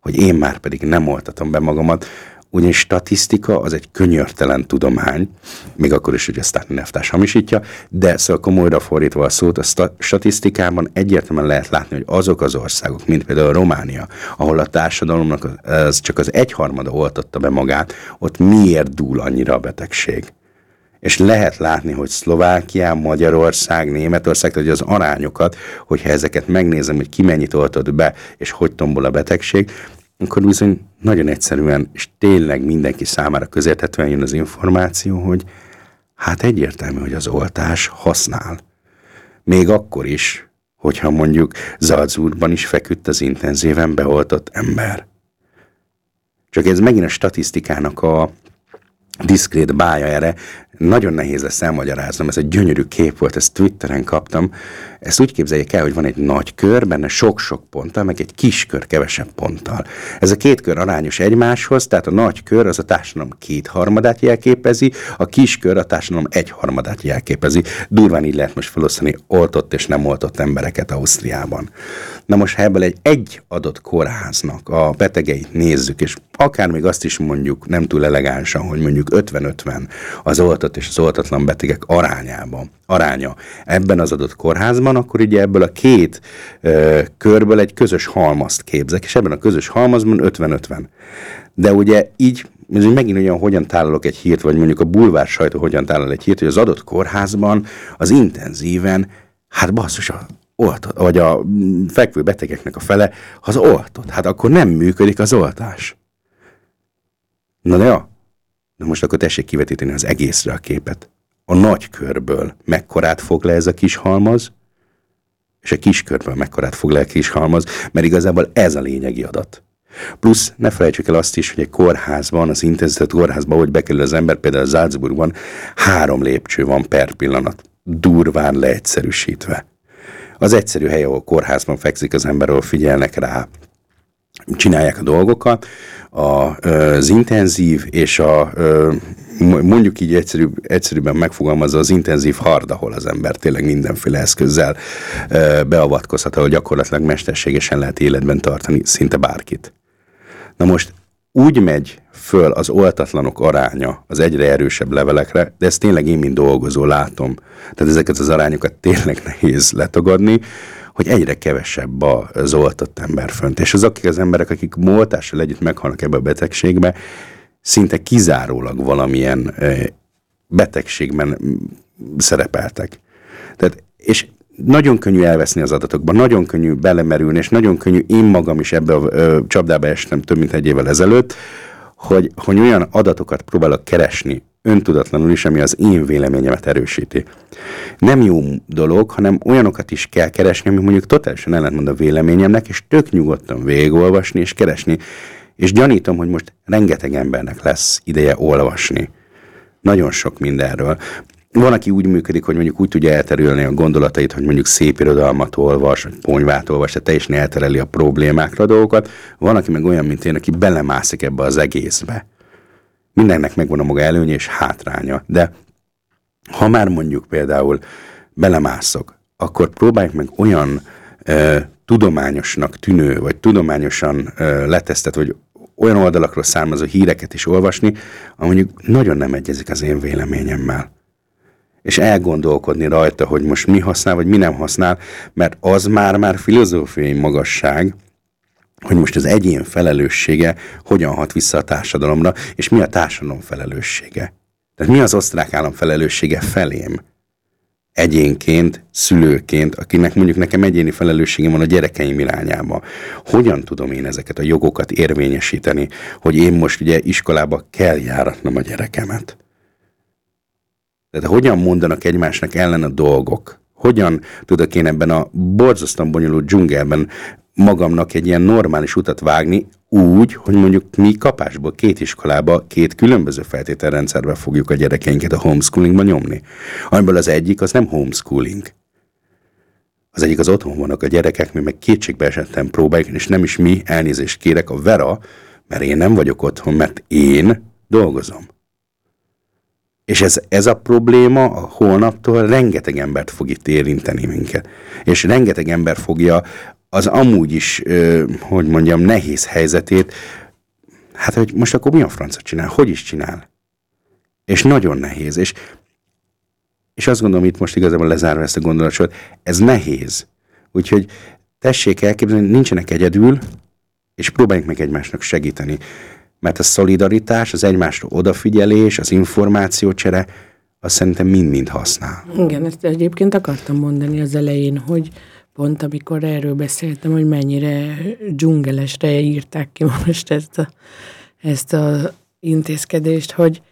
hogy én már pedig nem oltatom be magamat, ugyanis statisztika az egy könyörtelen tudomány, még akkor is, hogy ezt neftás hamisítja, de szóval komolyra fordítva a szót, a statisztikában egyértelműen lehet látni, hogy azok az országok, mint például Románia, ahol a társadalomnak az csak az egyharmada oltotta be magát, ott miért dúl annyira a betegség? És lehet látni, hogy Szlovákia, Magyarország, Németország, tehát az arányokat, hogyha ezeket megnézem, hogy ki mennyit oltott be, és hogy tombol a betegség, akkor bizony nagyon egyszerűen, és tényleg mindenki számára közérthetően jön az információ, hogy hát egyértelmű, hogy az oltás használ. Még akkor is, hogyha mondjuk Zalzúrban is feküdt az intenzíven beoltott ember. Csak ez megint a statisztikának a diszkrét bája erre, nagyon nehéz lesz elmagyaráznom, ez egy gyönyörű kép volt, ezt Twitteren kaptam. Ezt úgy képzeljék el, hogy van egy nagy kör, benne sok-sok ponttal, meg egy kis kör kevesebb ponttal. Ez a két kör arányos egymáshoz, tehát a nagy kör az a társadalom kétharmadát jelképezi, a kis kör a társadalom egyharmadát jelképezi. Durván így lehet most felosztani oltott és nem oltott embereket Ausztriában. Na most, ha ebből egy egy adott kórháznak a betegeit nézzük, és akár még azt is mondjuk nem túl elegánsan, hogy mondjuk 50-50 az oltott és az oltatlan betegek arányában, aránya ebben az adott kórházban, akkor ugye ebből a két ö, körből egy közös halmazt képzek, és ebben a közös halmazban 50-50. De ugye így ez megint olyan, hogyan tálalok egy hírt, vagy mondjuk a bulvár sajtó hogyan tálal egy hírt, hogy az adott kórházban az intenzíven, hát basszus, a oltott, vagy a fekvő betegeknek a fele az oltott. Hát akkor nem működik az oltás. Na de ja, Na most akkor tessék kivetíteni az egészre a képet. A nagy körből mekkorát fog le ez a kis halmaz, és a kis körből mekkorát fog le a kis halmaz, mert igazából ez a lényegi adat. Plusz ne felejtsük el azt is, hogy egy kórházban, az intenzív kórházban, hogy bekerül az ember, például Salzburgban, három lépcső van per pillanat, durván leegyszerűsítve. Az egyszerű hely, ahol kórházban fekszik az ember, ahol figyelnek rá, csinálják a dolgokat, a, az intenzív és a mondjuk így egyszerűbb, egyszerűbben megfogalmazza az intenzív hard, ahol az ember tényleg mindenféle eszközzel beavatkozhat, ahol gyakorlatilag mesterségesen lehet életben tartani szinte bárkit. Na most úgy megy föl az oltatlanok aránya az egyre erősebb levelekre, de ezt tényleg én, mint dolgozó látom. Tehát ezeket az arányokat tényleg nehéz letagadni, hogy egyre kevesebb az oltott ember fönt. És az akik az emberek, akik moltással együtt meghalnak ebbe a betegségbe, szinte kizárólag valamilyen betegségben szerepeltek. Tehát, és nagyon könnyű elveszni az adatokban, nagyon könnyű belemerülni, és nagyon könnyű én magam is ebbe a ö, csapdába estem több mint egy évvel ezelőtt, hogy, hogy olyan adatokat próbálok keresni, öntudatlanul is, ami az én véleményemet erősíti. Nem jó dolog, hanem olyanokat is kell keresni, ami mondjuk totálisan ellentmond a véleményemnek, és tök nyugodtan végigolvasni és keresni. És gyanítom, hogy most rengeteg embernek lesz ideje olvasni. Nagyon sok mindenről. Van, aki úgy működik, hogy mondjuk úgy tudja elterülni a gondolatait, hogy mondjuk szép irodalmat olvas, vagy ponyvát olvas, tehát teljesen eltereli a problémákra a dolgokat. Van, aki meg olyan, mint én, aki belemászik ebbe az egészbe mindennek megvan a maga előnye és hátránya, de ha már mondjuk például belemászok, akkor próbáljuk meg olyan ö, tudományosnak tűnő, vagy tudományosan ö, letesztet, vagy olyan oldalakról származó híreket is olvasni, ami mondjuk nagyon nem egyezik az én véleményemmel. És elgondolkodni rajta, hogy most mi használ, vagy mi nem használ, mert az már-már filozófiai magasság, hogy most az egyén felelőssége hogyan hat vissza a társadalomra, és mi a társadalom felelőssége. Tehát mi az osztrák állam felelőssége felém? egyénként, szülőként, akinek mondjuk nekem egyéni felelősségem van a gyerekeim irányába. Hogyan tudom én ezeket a jogokat érvényesíteni, hogy én most ugye iskolába kell járatnom a gyerekemet? Tehát hogyan mondanak egymásnak ellen a dolgok? Hogyan tudok én ebben a borzasztóan bonyolult dzsungelben magamnak egy ilyen normális utat vágni, úgy, hogy mondjuk mi kapásból két iskolába, két különböző feltételrendszerbe fogjuk a gyerekeinket a homeschoolingba nyomni. Amiből az egyik az nem homeschooling. Az egyik az otthon vannak a gyerekek, mi meg kétségbe esettem próbáljuk, és nem is mi, elnézést kérek, a Vera, mert én nem vagyok otthon, mert én dolgozom. És ez, ez a probléma a holnaptól rengeteg embert fog itt érinteni minket. És rengeteg ember fogja az amúgy is, hogy mondjam, nehéz helyzetét, hát hogy most akkor mi a francia csinál? Hogy is csinál? És nagyon nehéz. És, és azt gondolom, itt most igazából lezárva ezt a gondolatot, ez nehéz. Úgyhogy tessék elképzelni, nincsenek egyedül, és próbáljunk meg egymásnak segíteni. Mert a szolidaritás, az egymásra odafigyelés, az információcsere, azt szerintem mind-mind használ. Igen, ezt egyébként akartam mondani az elején, hogy, pont amikor erről beszéltem, hogy mennyire dzsungelesre írták ki most ezt a, ezt a intézkedést, hogy,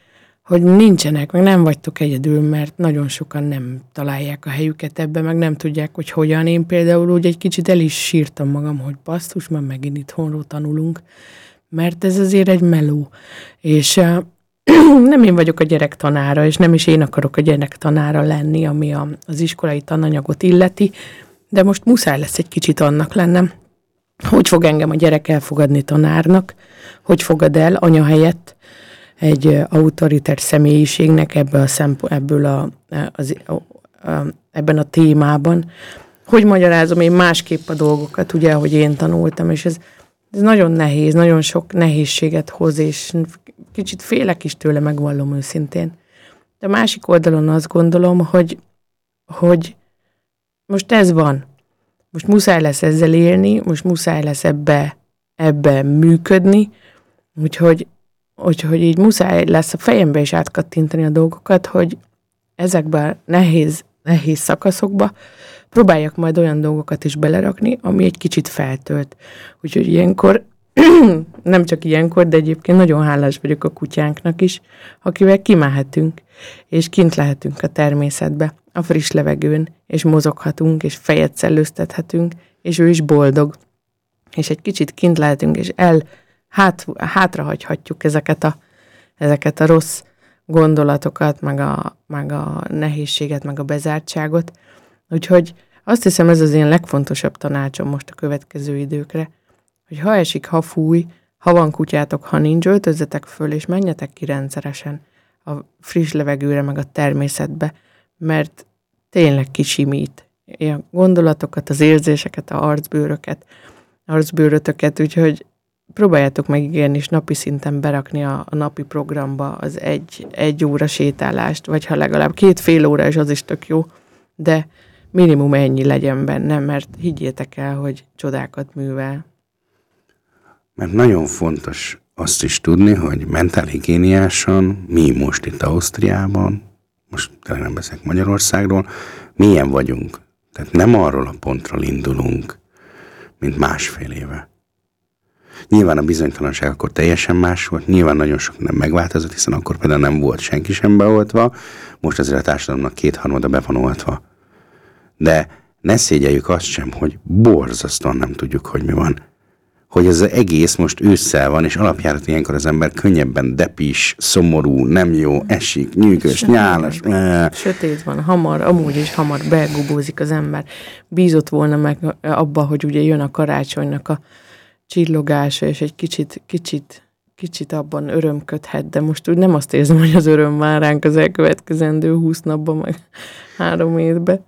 hogy nincsenek, meg nem vagytok egyedül, mert nagyon sokan nem találják a helyüket ebbe, meg nem tudják, hogy hogyan. Én például úgy egy kicsit el is sírtam magam, hogy basszus, már megint itthonról tanulunk, mert ez azért egy meló. És (clears throat) nem én vagyok a gyerek tanára, és nem is én akarok a gyerek tanára lenni, ami a, az iskolai tananyagot illeti, de most muszáj lesz egy kicsit annak lennem, hogy fog engem a gyerek elfogadni tanárnak, hogy fogad el anya helyett egy autoritár személyiségnek ebből a szempont, ebből a, az, ebben a témában, hogy magyarázom én másképp a dolgokat, ugye, ahogy én tanultam, és ez, ez nagyon nehéz, nagyon sok nehézséget hoz, és kicsit félek is tőle, megvallom őszintén. De a másik oldalon azt gondolom, hogy, hogy most ez van. Most muszáj lesz ezzel élni, most muszáj lesz ebbe, ebbe működni, úgyhogy, úgyhogy így muszáj lesz a fejembe is átkattintani a dolgokat, hogy ezekben nehéz, nehéz szakaszokba próbáljak majd olyan dolgokat is belerakni, ami egy kicsit feltölt. Úgyhogy ilyenkor, (clears throat) nem csak ilyenkor, de egyébként nagyon hálás vagyok a kutyánknak is, akivel kimehetünk, és kint lehetünk a természetbe a friss levegőn, és mozoghatunk, és fejet szellőztethetünk, és ő is boldog. És egy kicsit kint lehetünk, és el hát, hátrahagyhatjuk ezeket a, ezeket a rossz gondolatokat, meg a, meg a nehézséget, meg a bezártságot. Úgyhogy azt hiszem, ez az én legfontosabb tanácsom most a következő időkre, hogy ha esik, ha fúj, ha van kutyátok, ha nincs, öltözzetek föl, és menjetek ki rendszeresen a friss levegőre, meg a természetbe, mert tényleg kisimít a gondolatokat, az érzéseket, a arcbőröket, arcbőrötöket, úgyhogy próbáljátok megígérni, és napi szinten berakni a, a napi programba az egy, egy óra sétálást, vagy ha legalább két fél óra, és az is tök jó, de minimum ennyi legyen benne, mert higgyétek el, hogy csodákat művel. Mert nagyon fontos azt is tudni, hogy mentálhigiéniásan mi most itt Ausztriában, most tényleg nem beszélek Magyarországról, milyen vagyunk. Tehát nem arról a pontról indulunk, mint másfél éve. Nyilván a bizonytalanság akkor teljesen más volt, nyilván nagyon sok nem megváltozott, hiszen akkor például nem volt senki sem beoltva, most azért a társadalomnak kétharmada be van oltva. De ne szégyeljük azt sem, hogy borzasztóan nem tudjuk, hogy mi van hogy ez az egész most ősszel van, és alapjárat ilyenkor az ember könnyebben depis, szomorú, nem jó, esik, nyűgös, nyálas. Sötét van, hamar, amúgy is hamar begubózik az ember. Bízott volna meg abba, hogy ugye jön a karácsonynak a csillogása, és egy kicsit, kicsit, kicsit abban örömködhet, de most úgy nem azt érzem, hogy az öröm már ránk az elkövetkezendő húsz napban, meg három évben.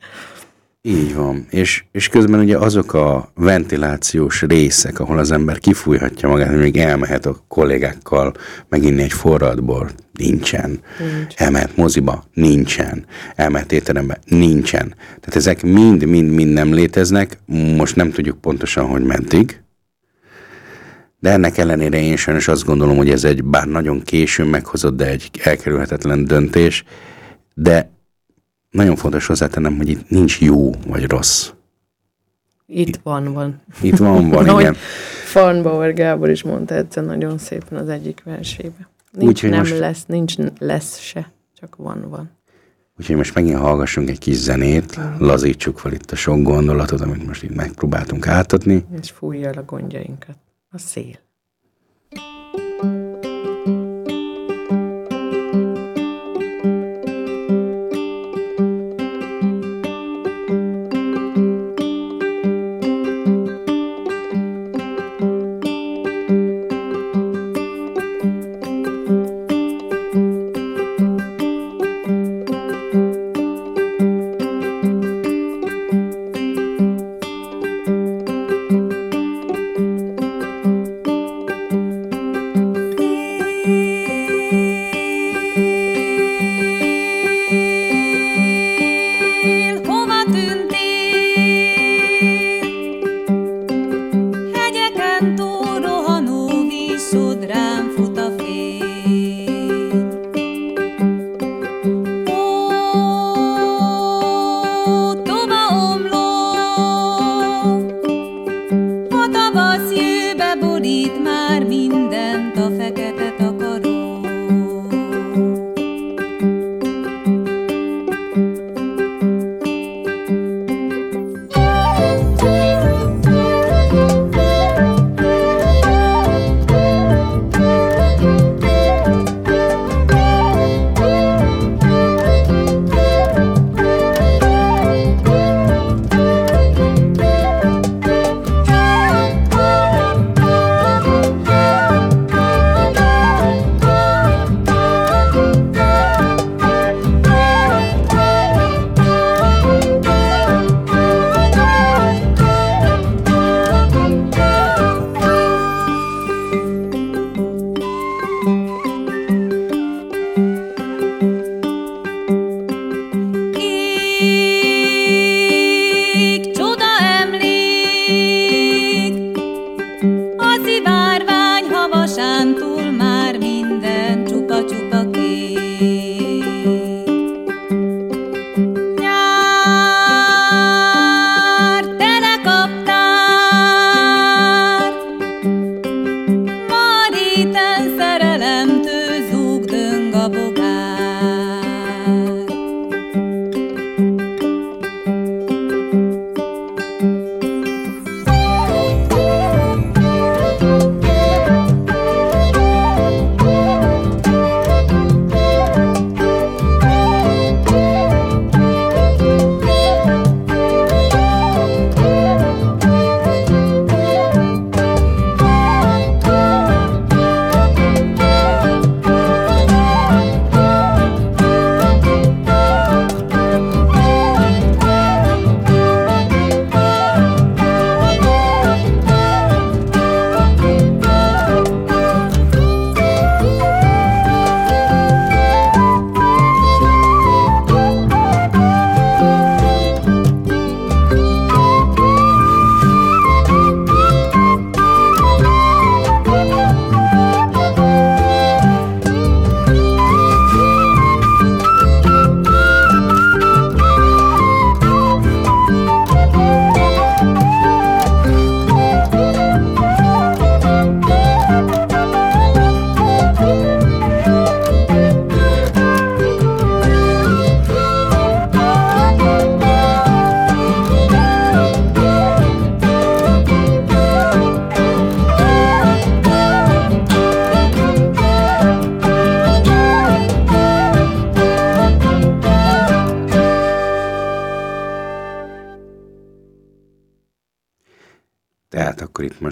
Így van. És, és közben ugye azok a ventilációs részek, ahol az ember kifújhatja magát, hogy még elmehet a kollégákkal meginni egy forradból, nincsen. Nincs. Elmehet moziba, nincsen. Elmehet étterembe, nincsen. Tehát ezek mind-mind-mind nem léteznek, most nem tudjuk pontosan, hogy meddig, de ennek ellenére én sajnos azt gondolom, hogy ez egy bár nagyon későn meghozott, de egy elkerülhetetlen döntés, de nagyon fontos hozzátennem, hogy itt nincs jó vagy rossz. Itt van, van. Itt van, van, (laughs) igen. Farnbauer Gábor is mondta egyszer nagyon szépen az egyik versébe. Nincs Úgy, nem most... lesz, nincs lesz se, csak van, van. Úgyhogy most megint hallgassunk egy kis zenét, lazítsuk fel itt a sok gondolatot, amit most itt megpróbáltunk átadni. És fújja el a gondjainkat. A szél.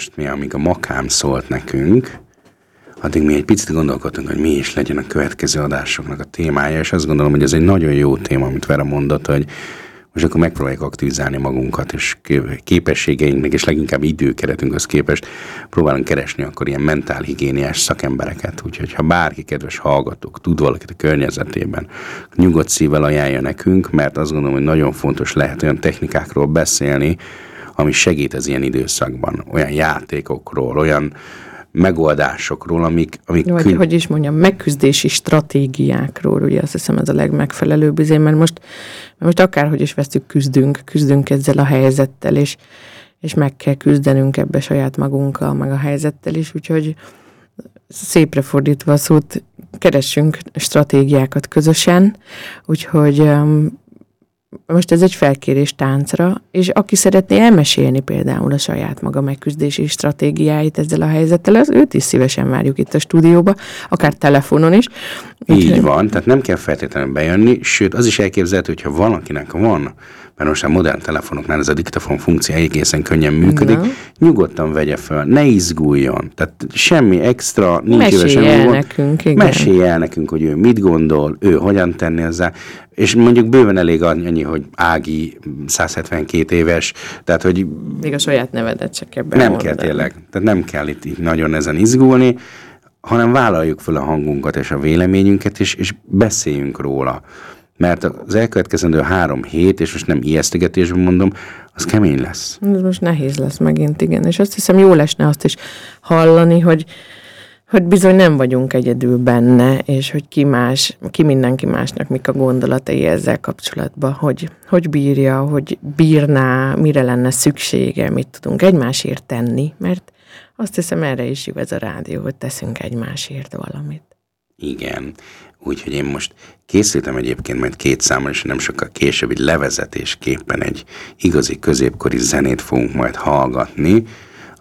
Most mi, amíg a makám szólt nekünk, addig mi egy picit gondolkodtunk, hogy mi is legyen a következő adásoknak a témája, és azt gondolom, hogy ez egy nagyon jó téma, amit Vera mondott, hogy most akkor megpróbáljuk aktivizálni magunkat, és képességeinknek, és leginkább időkeretünkhöz képest próbálunk keresni akkor ilyen mentálhigiéniás szakembereket. Úgyhogy ha bárki, kedves hallgatók, tud valakit a környezetében, nyugodt szívvel ajánlja nekünk, mert azt gondolom, hogy nagyon fontos lehet olyan technikákról beszélni, ami segít az ilyen időszakban, olyan játékokról, olyan megoldásokról, amik... amik Vagy, kün... hogy is mondjam, megküzdési stratégiákról, ugye azt hiszem ez a legmegfelelőbb, azért, mert most, mert most akárhogy is veszük, küzdünk, küzdünk ezzel a helyzettel, és, és meg kell küzdenünk ebbe saját magunkkal, meg a helyzettel is, úgyhogy szépre fordítva a szót, keressünk stratégiákat közösen, úgyhogy um, most ez egy felkérés táncra, és aki szeretné elmesélni például a saját maga megküzdési stratégiáit ezzel a helyzettel, az őt is szívesen várjuk itt a stúdióba, akár telefonon is. Így Úgy, van, tehát nem kell feltétlenül bejönni, sőt az is elképzelhető, hogyha valakinek van mert most a modern telefonoknál ez a diktafon funkció egészen könnyen működik, Na. nyugodtan vegye fel, ne izguljon, tehát semmi extra, nincs Mesélj el nekünk, igen. Mesélj el nekünk, hogy ő mit gondol, ő hogyan tenni ezzel, és mondjuk bőven elég annyi, hogy Ági 172 éves, tehát hogy... Még a saját nevedet se kell Nem mondani. kell tényleg, tehát nem kell itt, itt nagyon ezen izgulni, hanem vállaljuk fel a hangunkat és a véleményünket, és, és beszéljünk róla mert az elkövetkezendő három hét, és most nem ijesztegetésben mondom, az kemény lesz. Ez most nehéz lesz megint, igen. És azt hiszem, jó lesne azt is hallani, hogy, hogy bizony nem vagyunk egyedül benne, és hogy ki más, ki mindenki másnak mik a gondolatai ezzel kapcsolatban, hogy, hogy bírja, hogy bírná, mire lenne szüksége, mit tudunk egymásért tenni, mert azt hiszem erre is jó ez a rádió, hogy teszünk egymásért valamit. Igen. Úgyhogy én most készítem egyébként majd két számmal, és nem sokkal később egy levezetésképpen egy igazi középkori zenét fogunk majd hallgatni,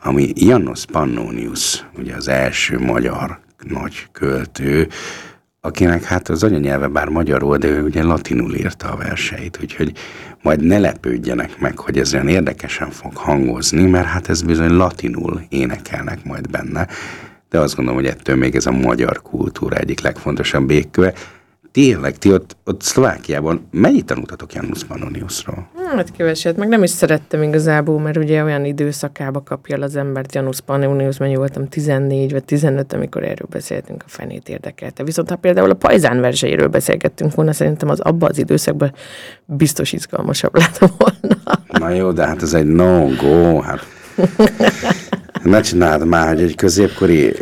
ami Janos Pannonius, ugye az első magyar nagy költő, akinek hát az anyanyelve bár magyarul, de ő ugye latinul írta a verseit, úgyhogy majd ne lepődjenek meg, hogy ez olyan érdekesen fog hangozni, mert hát ez bizony latinul énekelnek majd benne, de azt gondolom, hogy ettől még ez a magyar kultúra egyik legfontosabb békköve. Tényleg, ti ott, ott Szlovákiában mennyit tanultatok Janusz Pannoniusról? Hát keveset, meg nem is szerettem igazából, mert ugye olyan időszakába kapja az embert Janusz Pannonius, mennyi voltam 14 vagy 15, amikor erről beszéltünk, a fenét érdekelte. Viszont ha például a Pajzán verseiről beszélgettünk volna, szerintem az abban az időszakban biztos izgalmasabb lett volna. Na jó, de hát ez egy no-go, hát (laughs) ne csináld már, hogy egy középkori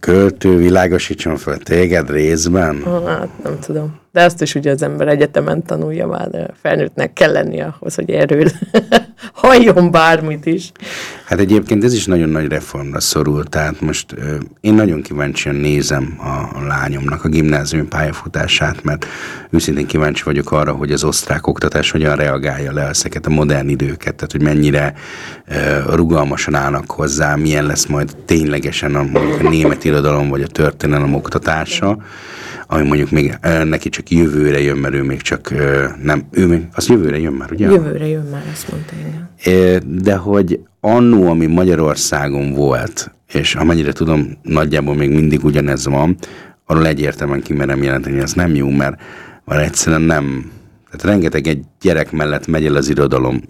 költő világosítson fel téged részben. Hát nem tudom. De azt is ugye az ember egyetemen tanulja már, de felnőttnek kell lenni ahhoz, hogy erről halljon bármit is. Hát egyébként ez is nagyon nagy reformra szorul, tehát most ö, én nagyon kíváncsian nézem a, a lányomnak a gimnáziumi pályafutását, mert őszintén kíváncsi vagyok arra, hogy az osztrák oktatás hogyan reagálja le ezeket a modern időket, tehát hogy mennyire ö, rugalmasan állnak hozzá, milyen lesz majd ténylegesen a, a német irodalom vagy a történelem oktatása ami mondjuk még neki csak jövőre jön, mert ő még csak nem, ő még, az jövőre jön már, ugye? Jövőre jön már, azt mondta, igen. De hogy annó, ami Magyarországon volt, és amennyire tudom, nagyjából még mindig ugyanez van, arról egyértelműen kimerem jelenteni, hogy ez nem jó, mert, mert egyszerűen nem, tehát rengeteg egy gyerek mellett megy el az irodalom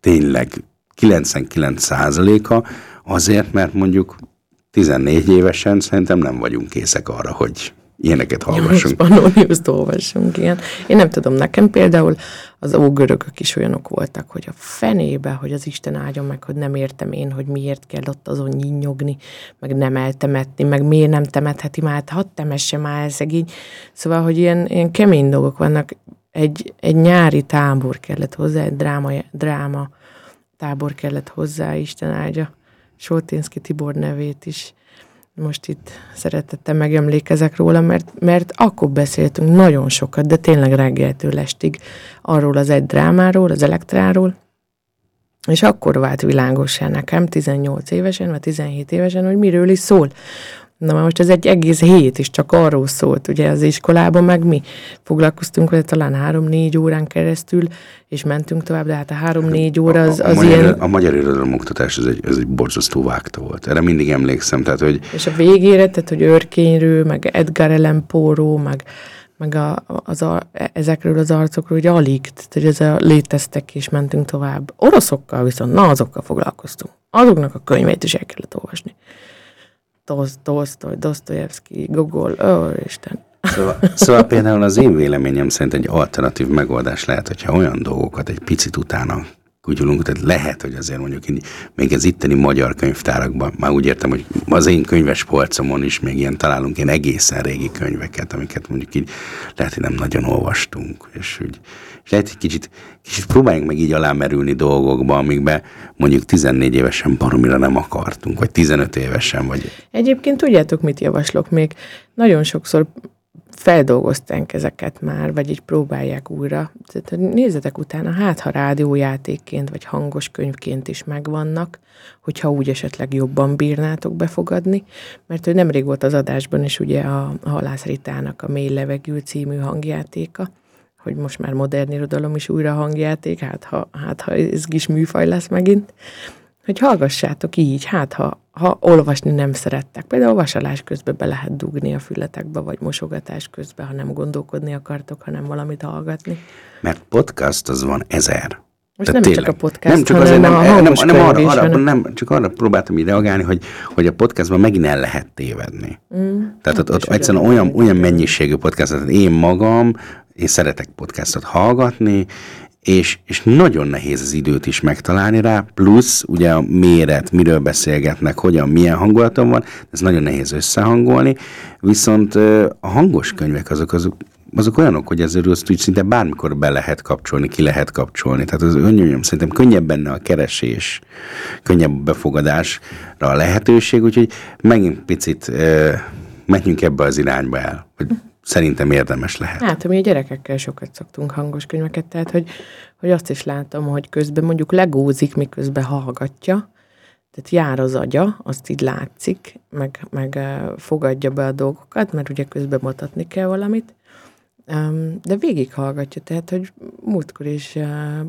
tényleg 99 százaléka, azért, mert mondjuk 14 évesen szerintem nem vagyunk készek arra, hogy ilyeneket hallgassunk. Pannoniuszt olvassunk, igen. Én nem tudom, nekem például az ógörökök is olyanok voltak, hogy a fenébe, hogy az Isten áldjon meg, hogy nem értem én, hogy miért kell ott azon nyínyogni, meg nem eltemetni, meg miért nem temetheti már, hát hadd temesse már el szegény. Szóval, hogy ilyen, ilyen kemény dolgok vannak. Egy, egy nyári tábor kellett hozzá, egy dráma, dráma tábor kellett hozzá, Isten áldja Solténszki Tibor nevét is most itt szeretettel megemlékezek róla, mert, mert akkor beszéltünk nagyon sokat, de tényleg reggeltől estig arról az egy drámáról, az elektráról, és akkor vált világosá nekem, 18 évesen, vagy 17 évesen, hogy miről is szól. Na most ez egy egész hét is csak arról szólt, ugye az iskolában meg mi foglalkoztunk vele talán három-négy órán keresztül, és mentünk tovább, de hát a három-négy óra az, az a, a ilyen... Magyar, a magyar irodalom oktatás ez egy, ez egy borzasztó vágta volt. Erre mindig emlékszem, tehát hogy... És a végére, tehát hogy Örkényről, meg Edgar Allan Poe, meg, meg a, az a, ezekről az arcokról, hogy alig, tehát hogy ez a léteztek és mentünk tovább. Oroszokkal viszont, na azokkal foglalkoztunk. Azoknak a könyveit is el kellett olvasni. Tolstoy, Dostoyevsky, Gogol, ó, Isten. Szóval, szóval például az én véleményem szerint egy alternatív megoldás lehet, hogyha olyan dolgokat egy picit utána kutyulunk, tehát lehet, hogy azért mondjuk még az itteni magyar könyvtárakban, már úgy értem, hogy az én könyves polcomon is még ilyen találunk ilyen egészen régi könyveket, amiket mondjuk így lehet, hogy nem nagyon olvastunk, és úgy, és lehet, hogy kicsit, kicsit próbáljunk meg így alámerülni dolgokba, amikbe mondjuk 14 évesen baromira nem akartunk, vagy 15 évesen, vagy... Egyébként tudjátok, mit javaslok még? Nagyon sokszor feldolgoztánk ezeket már, vagy így próbálják újra. Tehát nézzetek utána, hát ha rádiójátékként, vagy hangos könyvként is megvannak, hogyha úgy esetleg jobban bírnátok befogadni, mert hogy nemrég volt az adásban is ugye a, a Halász Ritának a Mély Levegő című hangjátéka, hogy most már modern irodalom is újra hangjáték, hát ha, hát ha ez kis műfaj lesz megint, hogy hallgassátok így, hát ha, ha olvasni nem szerettek. Például vasalás közben be lehet dugni a fületekbe, vagy mosogatás közben, ha nem gondolkodni akartok, hanem valamit hallgatni. Mert podcast az van ezer. Most nem tényleg. csak a podcast, nem csak azért, nem, nem, nem, nem, arra, arra, hanem... nem, csak arra próbáltam így reagálni, hogy, hogy a podcastban megint el lehet tévedni. Mm, tehát ott, ott egyszerűen olyan, olyan mennyiségű podcast, tehát én magam, én szeretek podcastot hallgatni, és, és nagyon nehéz az időt is megtalálni rá, plusz ugye a méret, miről beszélgetnek, hogyan, milyen hangulaton van, ez nagyon nehéz összehangolni, viszont a hangos könyvek azok, azok, azok olyanok, hogy ezzel azt úgy szinte bármikor be lehet kapcsolni, ki lehet kapcsolni. Tehát az önnyom szerintem könnyebb benne a keresés, könnyebb a befogadásra a lehetőség, úgyhogy megint picit menjünk ebbe az irányba el, hogy szerintem érdemes lehet. Hát, mi a gyerekekkel sokat szoktunk hangos könyveket, tehát hogy, hogy azt is látom, hogy közben mondjuk legózik, miközben hallgatja, tehát jár az agya, azt így látszik, meg, meg fogadja be a dolgokat, mert ugye közben mutatni kell valamit, de végig hallgatja, tehát, hogy múltkor is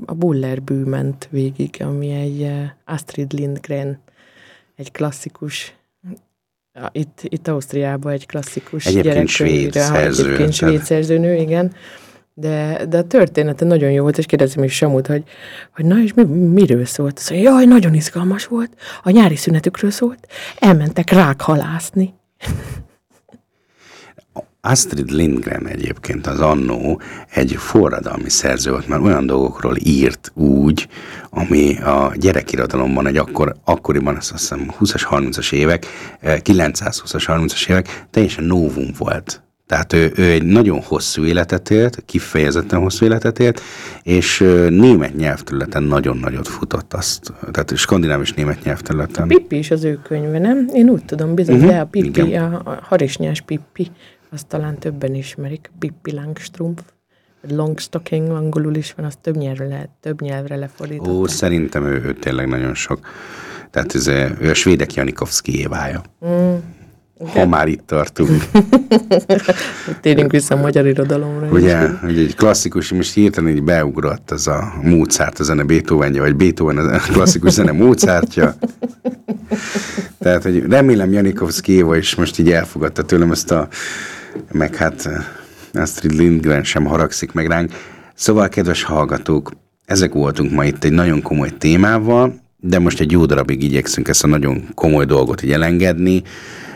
a Buller ment végig, ami egy Astrid Lindgren, egy klasszikus itt, itt Ausztriában egy klasszikus Egyébként svéd szerző. Egyébként svéd szerzőnő, igen. De, de a története nagyon jó volt, és kérdezem is Samut, hogy, hogy na és mi, miről szólt? Azt mondja, jaj, nagyon izgalmas volt, a nyári szünetükről szólt, elmentek rák halászni. Astrid Lindgren egyébként az annó egy forradalmi szerző volt, mert olyan dolgokról írt úgy, ami a gyerekirodalomban egy akkor, akkoriban, azt hiszem 20-as, 30-as évek, 920-as, eh, 30-as évek teljesen novum volt. Tehát ő, ő egy nagyon hosszú életet élt, kifejezetten hosszú életet élt, és német nyelvterületen nagyon nagyot futott azt. Tehát skandináv és német nyelvterületen. A Pippi is az ő könyve, nem? Én úgy tudom, bizony, uh-huh, de a Pippi, igen. a harisnyás Pippi azt talán többen ismerik, Pippi Langstrumpf, Longstocking angolul is van, az több nyelvre lehet, több nyelvre lefordított. Ó, szerintem ő, ő tényleg nagyon sok. Tehát ez, ő a svédek Janikovszki évája. Mm. Ha már itt tartunk. (laughs) Térjünk vissza a magyar irodalomra. Ugye, ugye egy klasszikus, most hirtelen így beugrott az a Mozart a zene Beethovenje, vagy Beethoven a klasszikus zene Mozartja. Tehát, hogy remélem Janikovszki Éva is most így elfogadta tőlem ezt a meg hát eh, Astrid Lindgren sem haragszik meg ránk. Szóval, kedves hallgatók, ezek voltunk ma itt egy nagyon komoly témával, de most egy jó darabig igyekszünk ezt a nagyon komoly dolgot így elengedni,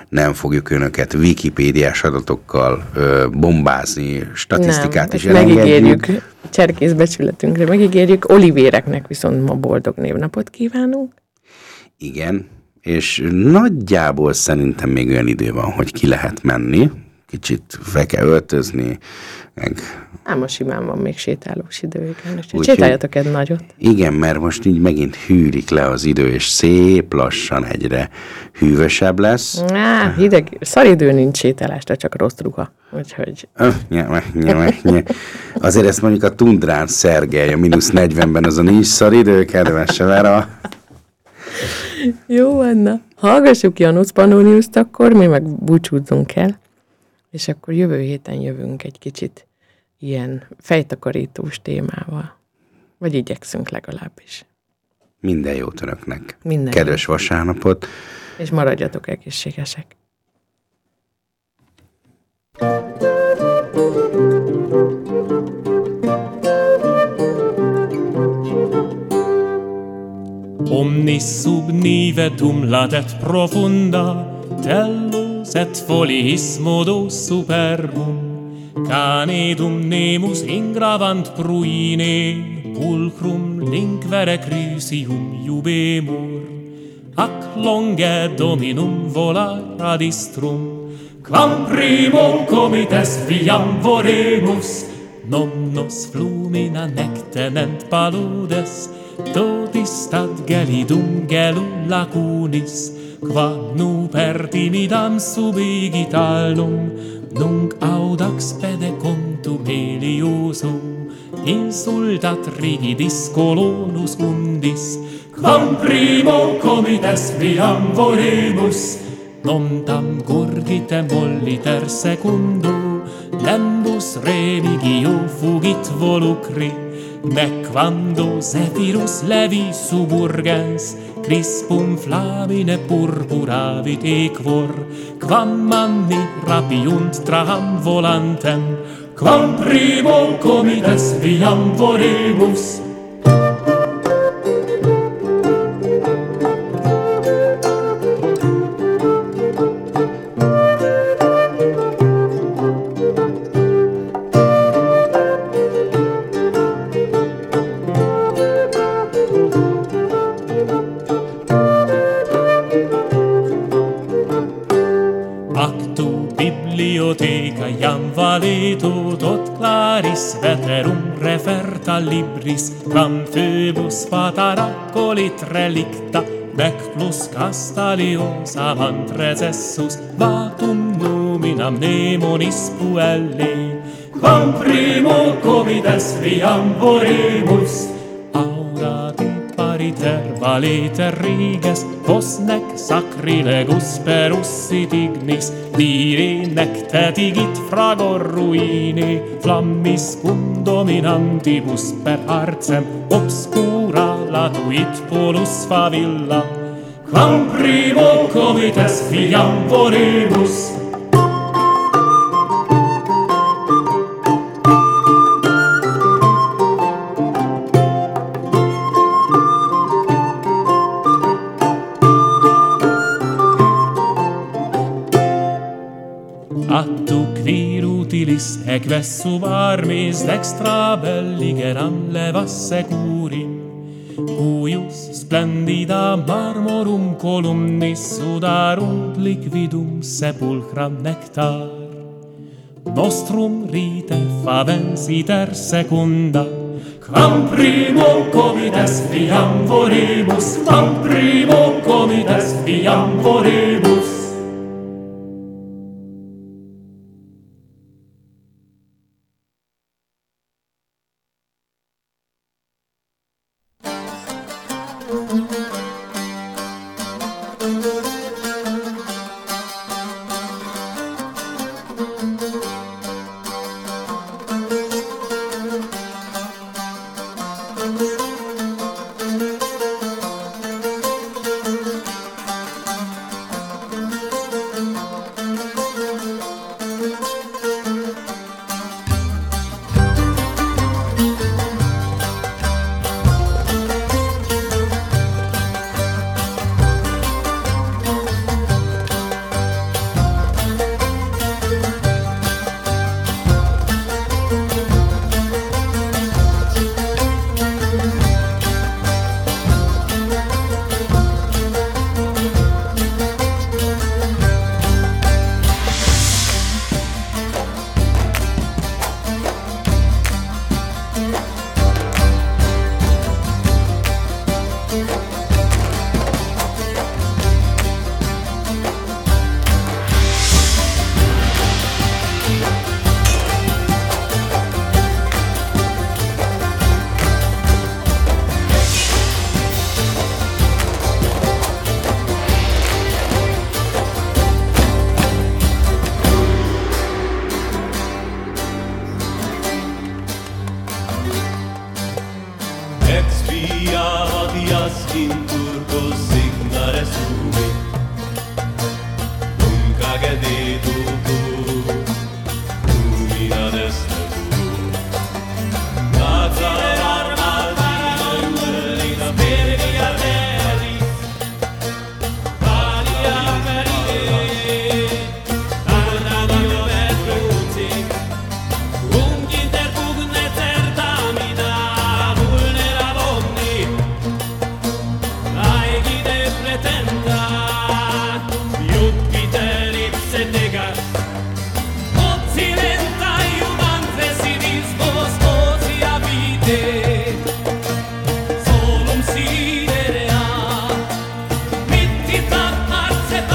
nem fogjuk önöket wikipédiás adatokkal ö, bombázni, statisztikát nem, is elengedjük. megígérjük, cserkészbecsületünkre megígérjük, Olivéreknek viszont ma boldog névnapot kívánunk. Igen, és nagyjából szerintem még olyan idő van, hogy ki lehet menni, kicsit fel kell öltözni, meg... Ám a simán van még sétálós idő, igen. Sétáljatok egy nagyot. Igen, mert most így megint hűlik le az idő, és szép lassan egyre hűvösebb lesz. Á, hideg, idő nincs sétálás, de csak rossz ruha. Úgyhogy... Öh, nye, nye, nye. Azért ezt mondjuk a tundrán Szergely, a mínusz 40-ben az a nincs idő, kedves Vera. Jó, Anna. Hallgassuk Janusz Pannoniuszt, akkor mi meg búcsúzzunk el. És akkor jövő héten jövünk egy kicsit ilyen fejtakarítós témával. Vagy igyekszünk legalábbis. Minden jót önöknek. Minden Kedves jót. vasárnapot. És maradjatok egészségesek. Omnis sub nivetum latet profunda, tello set foliis modo superbum, canedum nemus ingravant pruine, pulcrum linquere crisium jubemur, ac longe dominum volar ad istrum, quam primo comites viam voremus, nomnos flumina nec tenent paludes, totis stat gelidum gelum lacunis, qua nu per timidam subigitalum, nunc audax pede contumiliusum, insultat rigidis colonus undis, quam primo comites viam volemus, non tam gurdite molliter secundo, lembus remigio fugit volucri, Nec quando Zephyrus levi suburgens, crispum flamine purpuravit equor, quam manni rapiunt traham volantem, quam primo comites viam vorebus, libris quam Phoebus fatara colit relicta bec plus castalios amant recessus vatum nominam nemonis puelli. Quam primo comites viam voremus pariter valiter riges, vos nec sacrilegus per ussit ignis, diri nec tetigit fragor ruini, flammis cum dominantibus per arcem obscura latuit polus favilla. Quam primo comites filiam ponebus de sub armis dextra belligeram levas securim, cuius splendida marmorum columnis sudarunt liquidum sepulchram nectar. Nostrum rite favens iter secunda, quam primo comites viam voribus, quam primo comites viam voribus,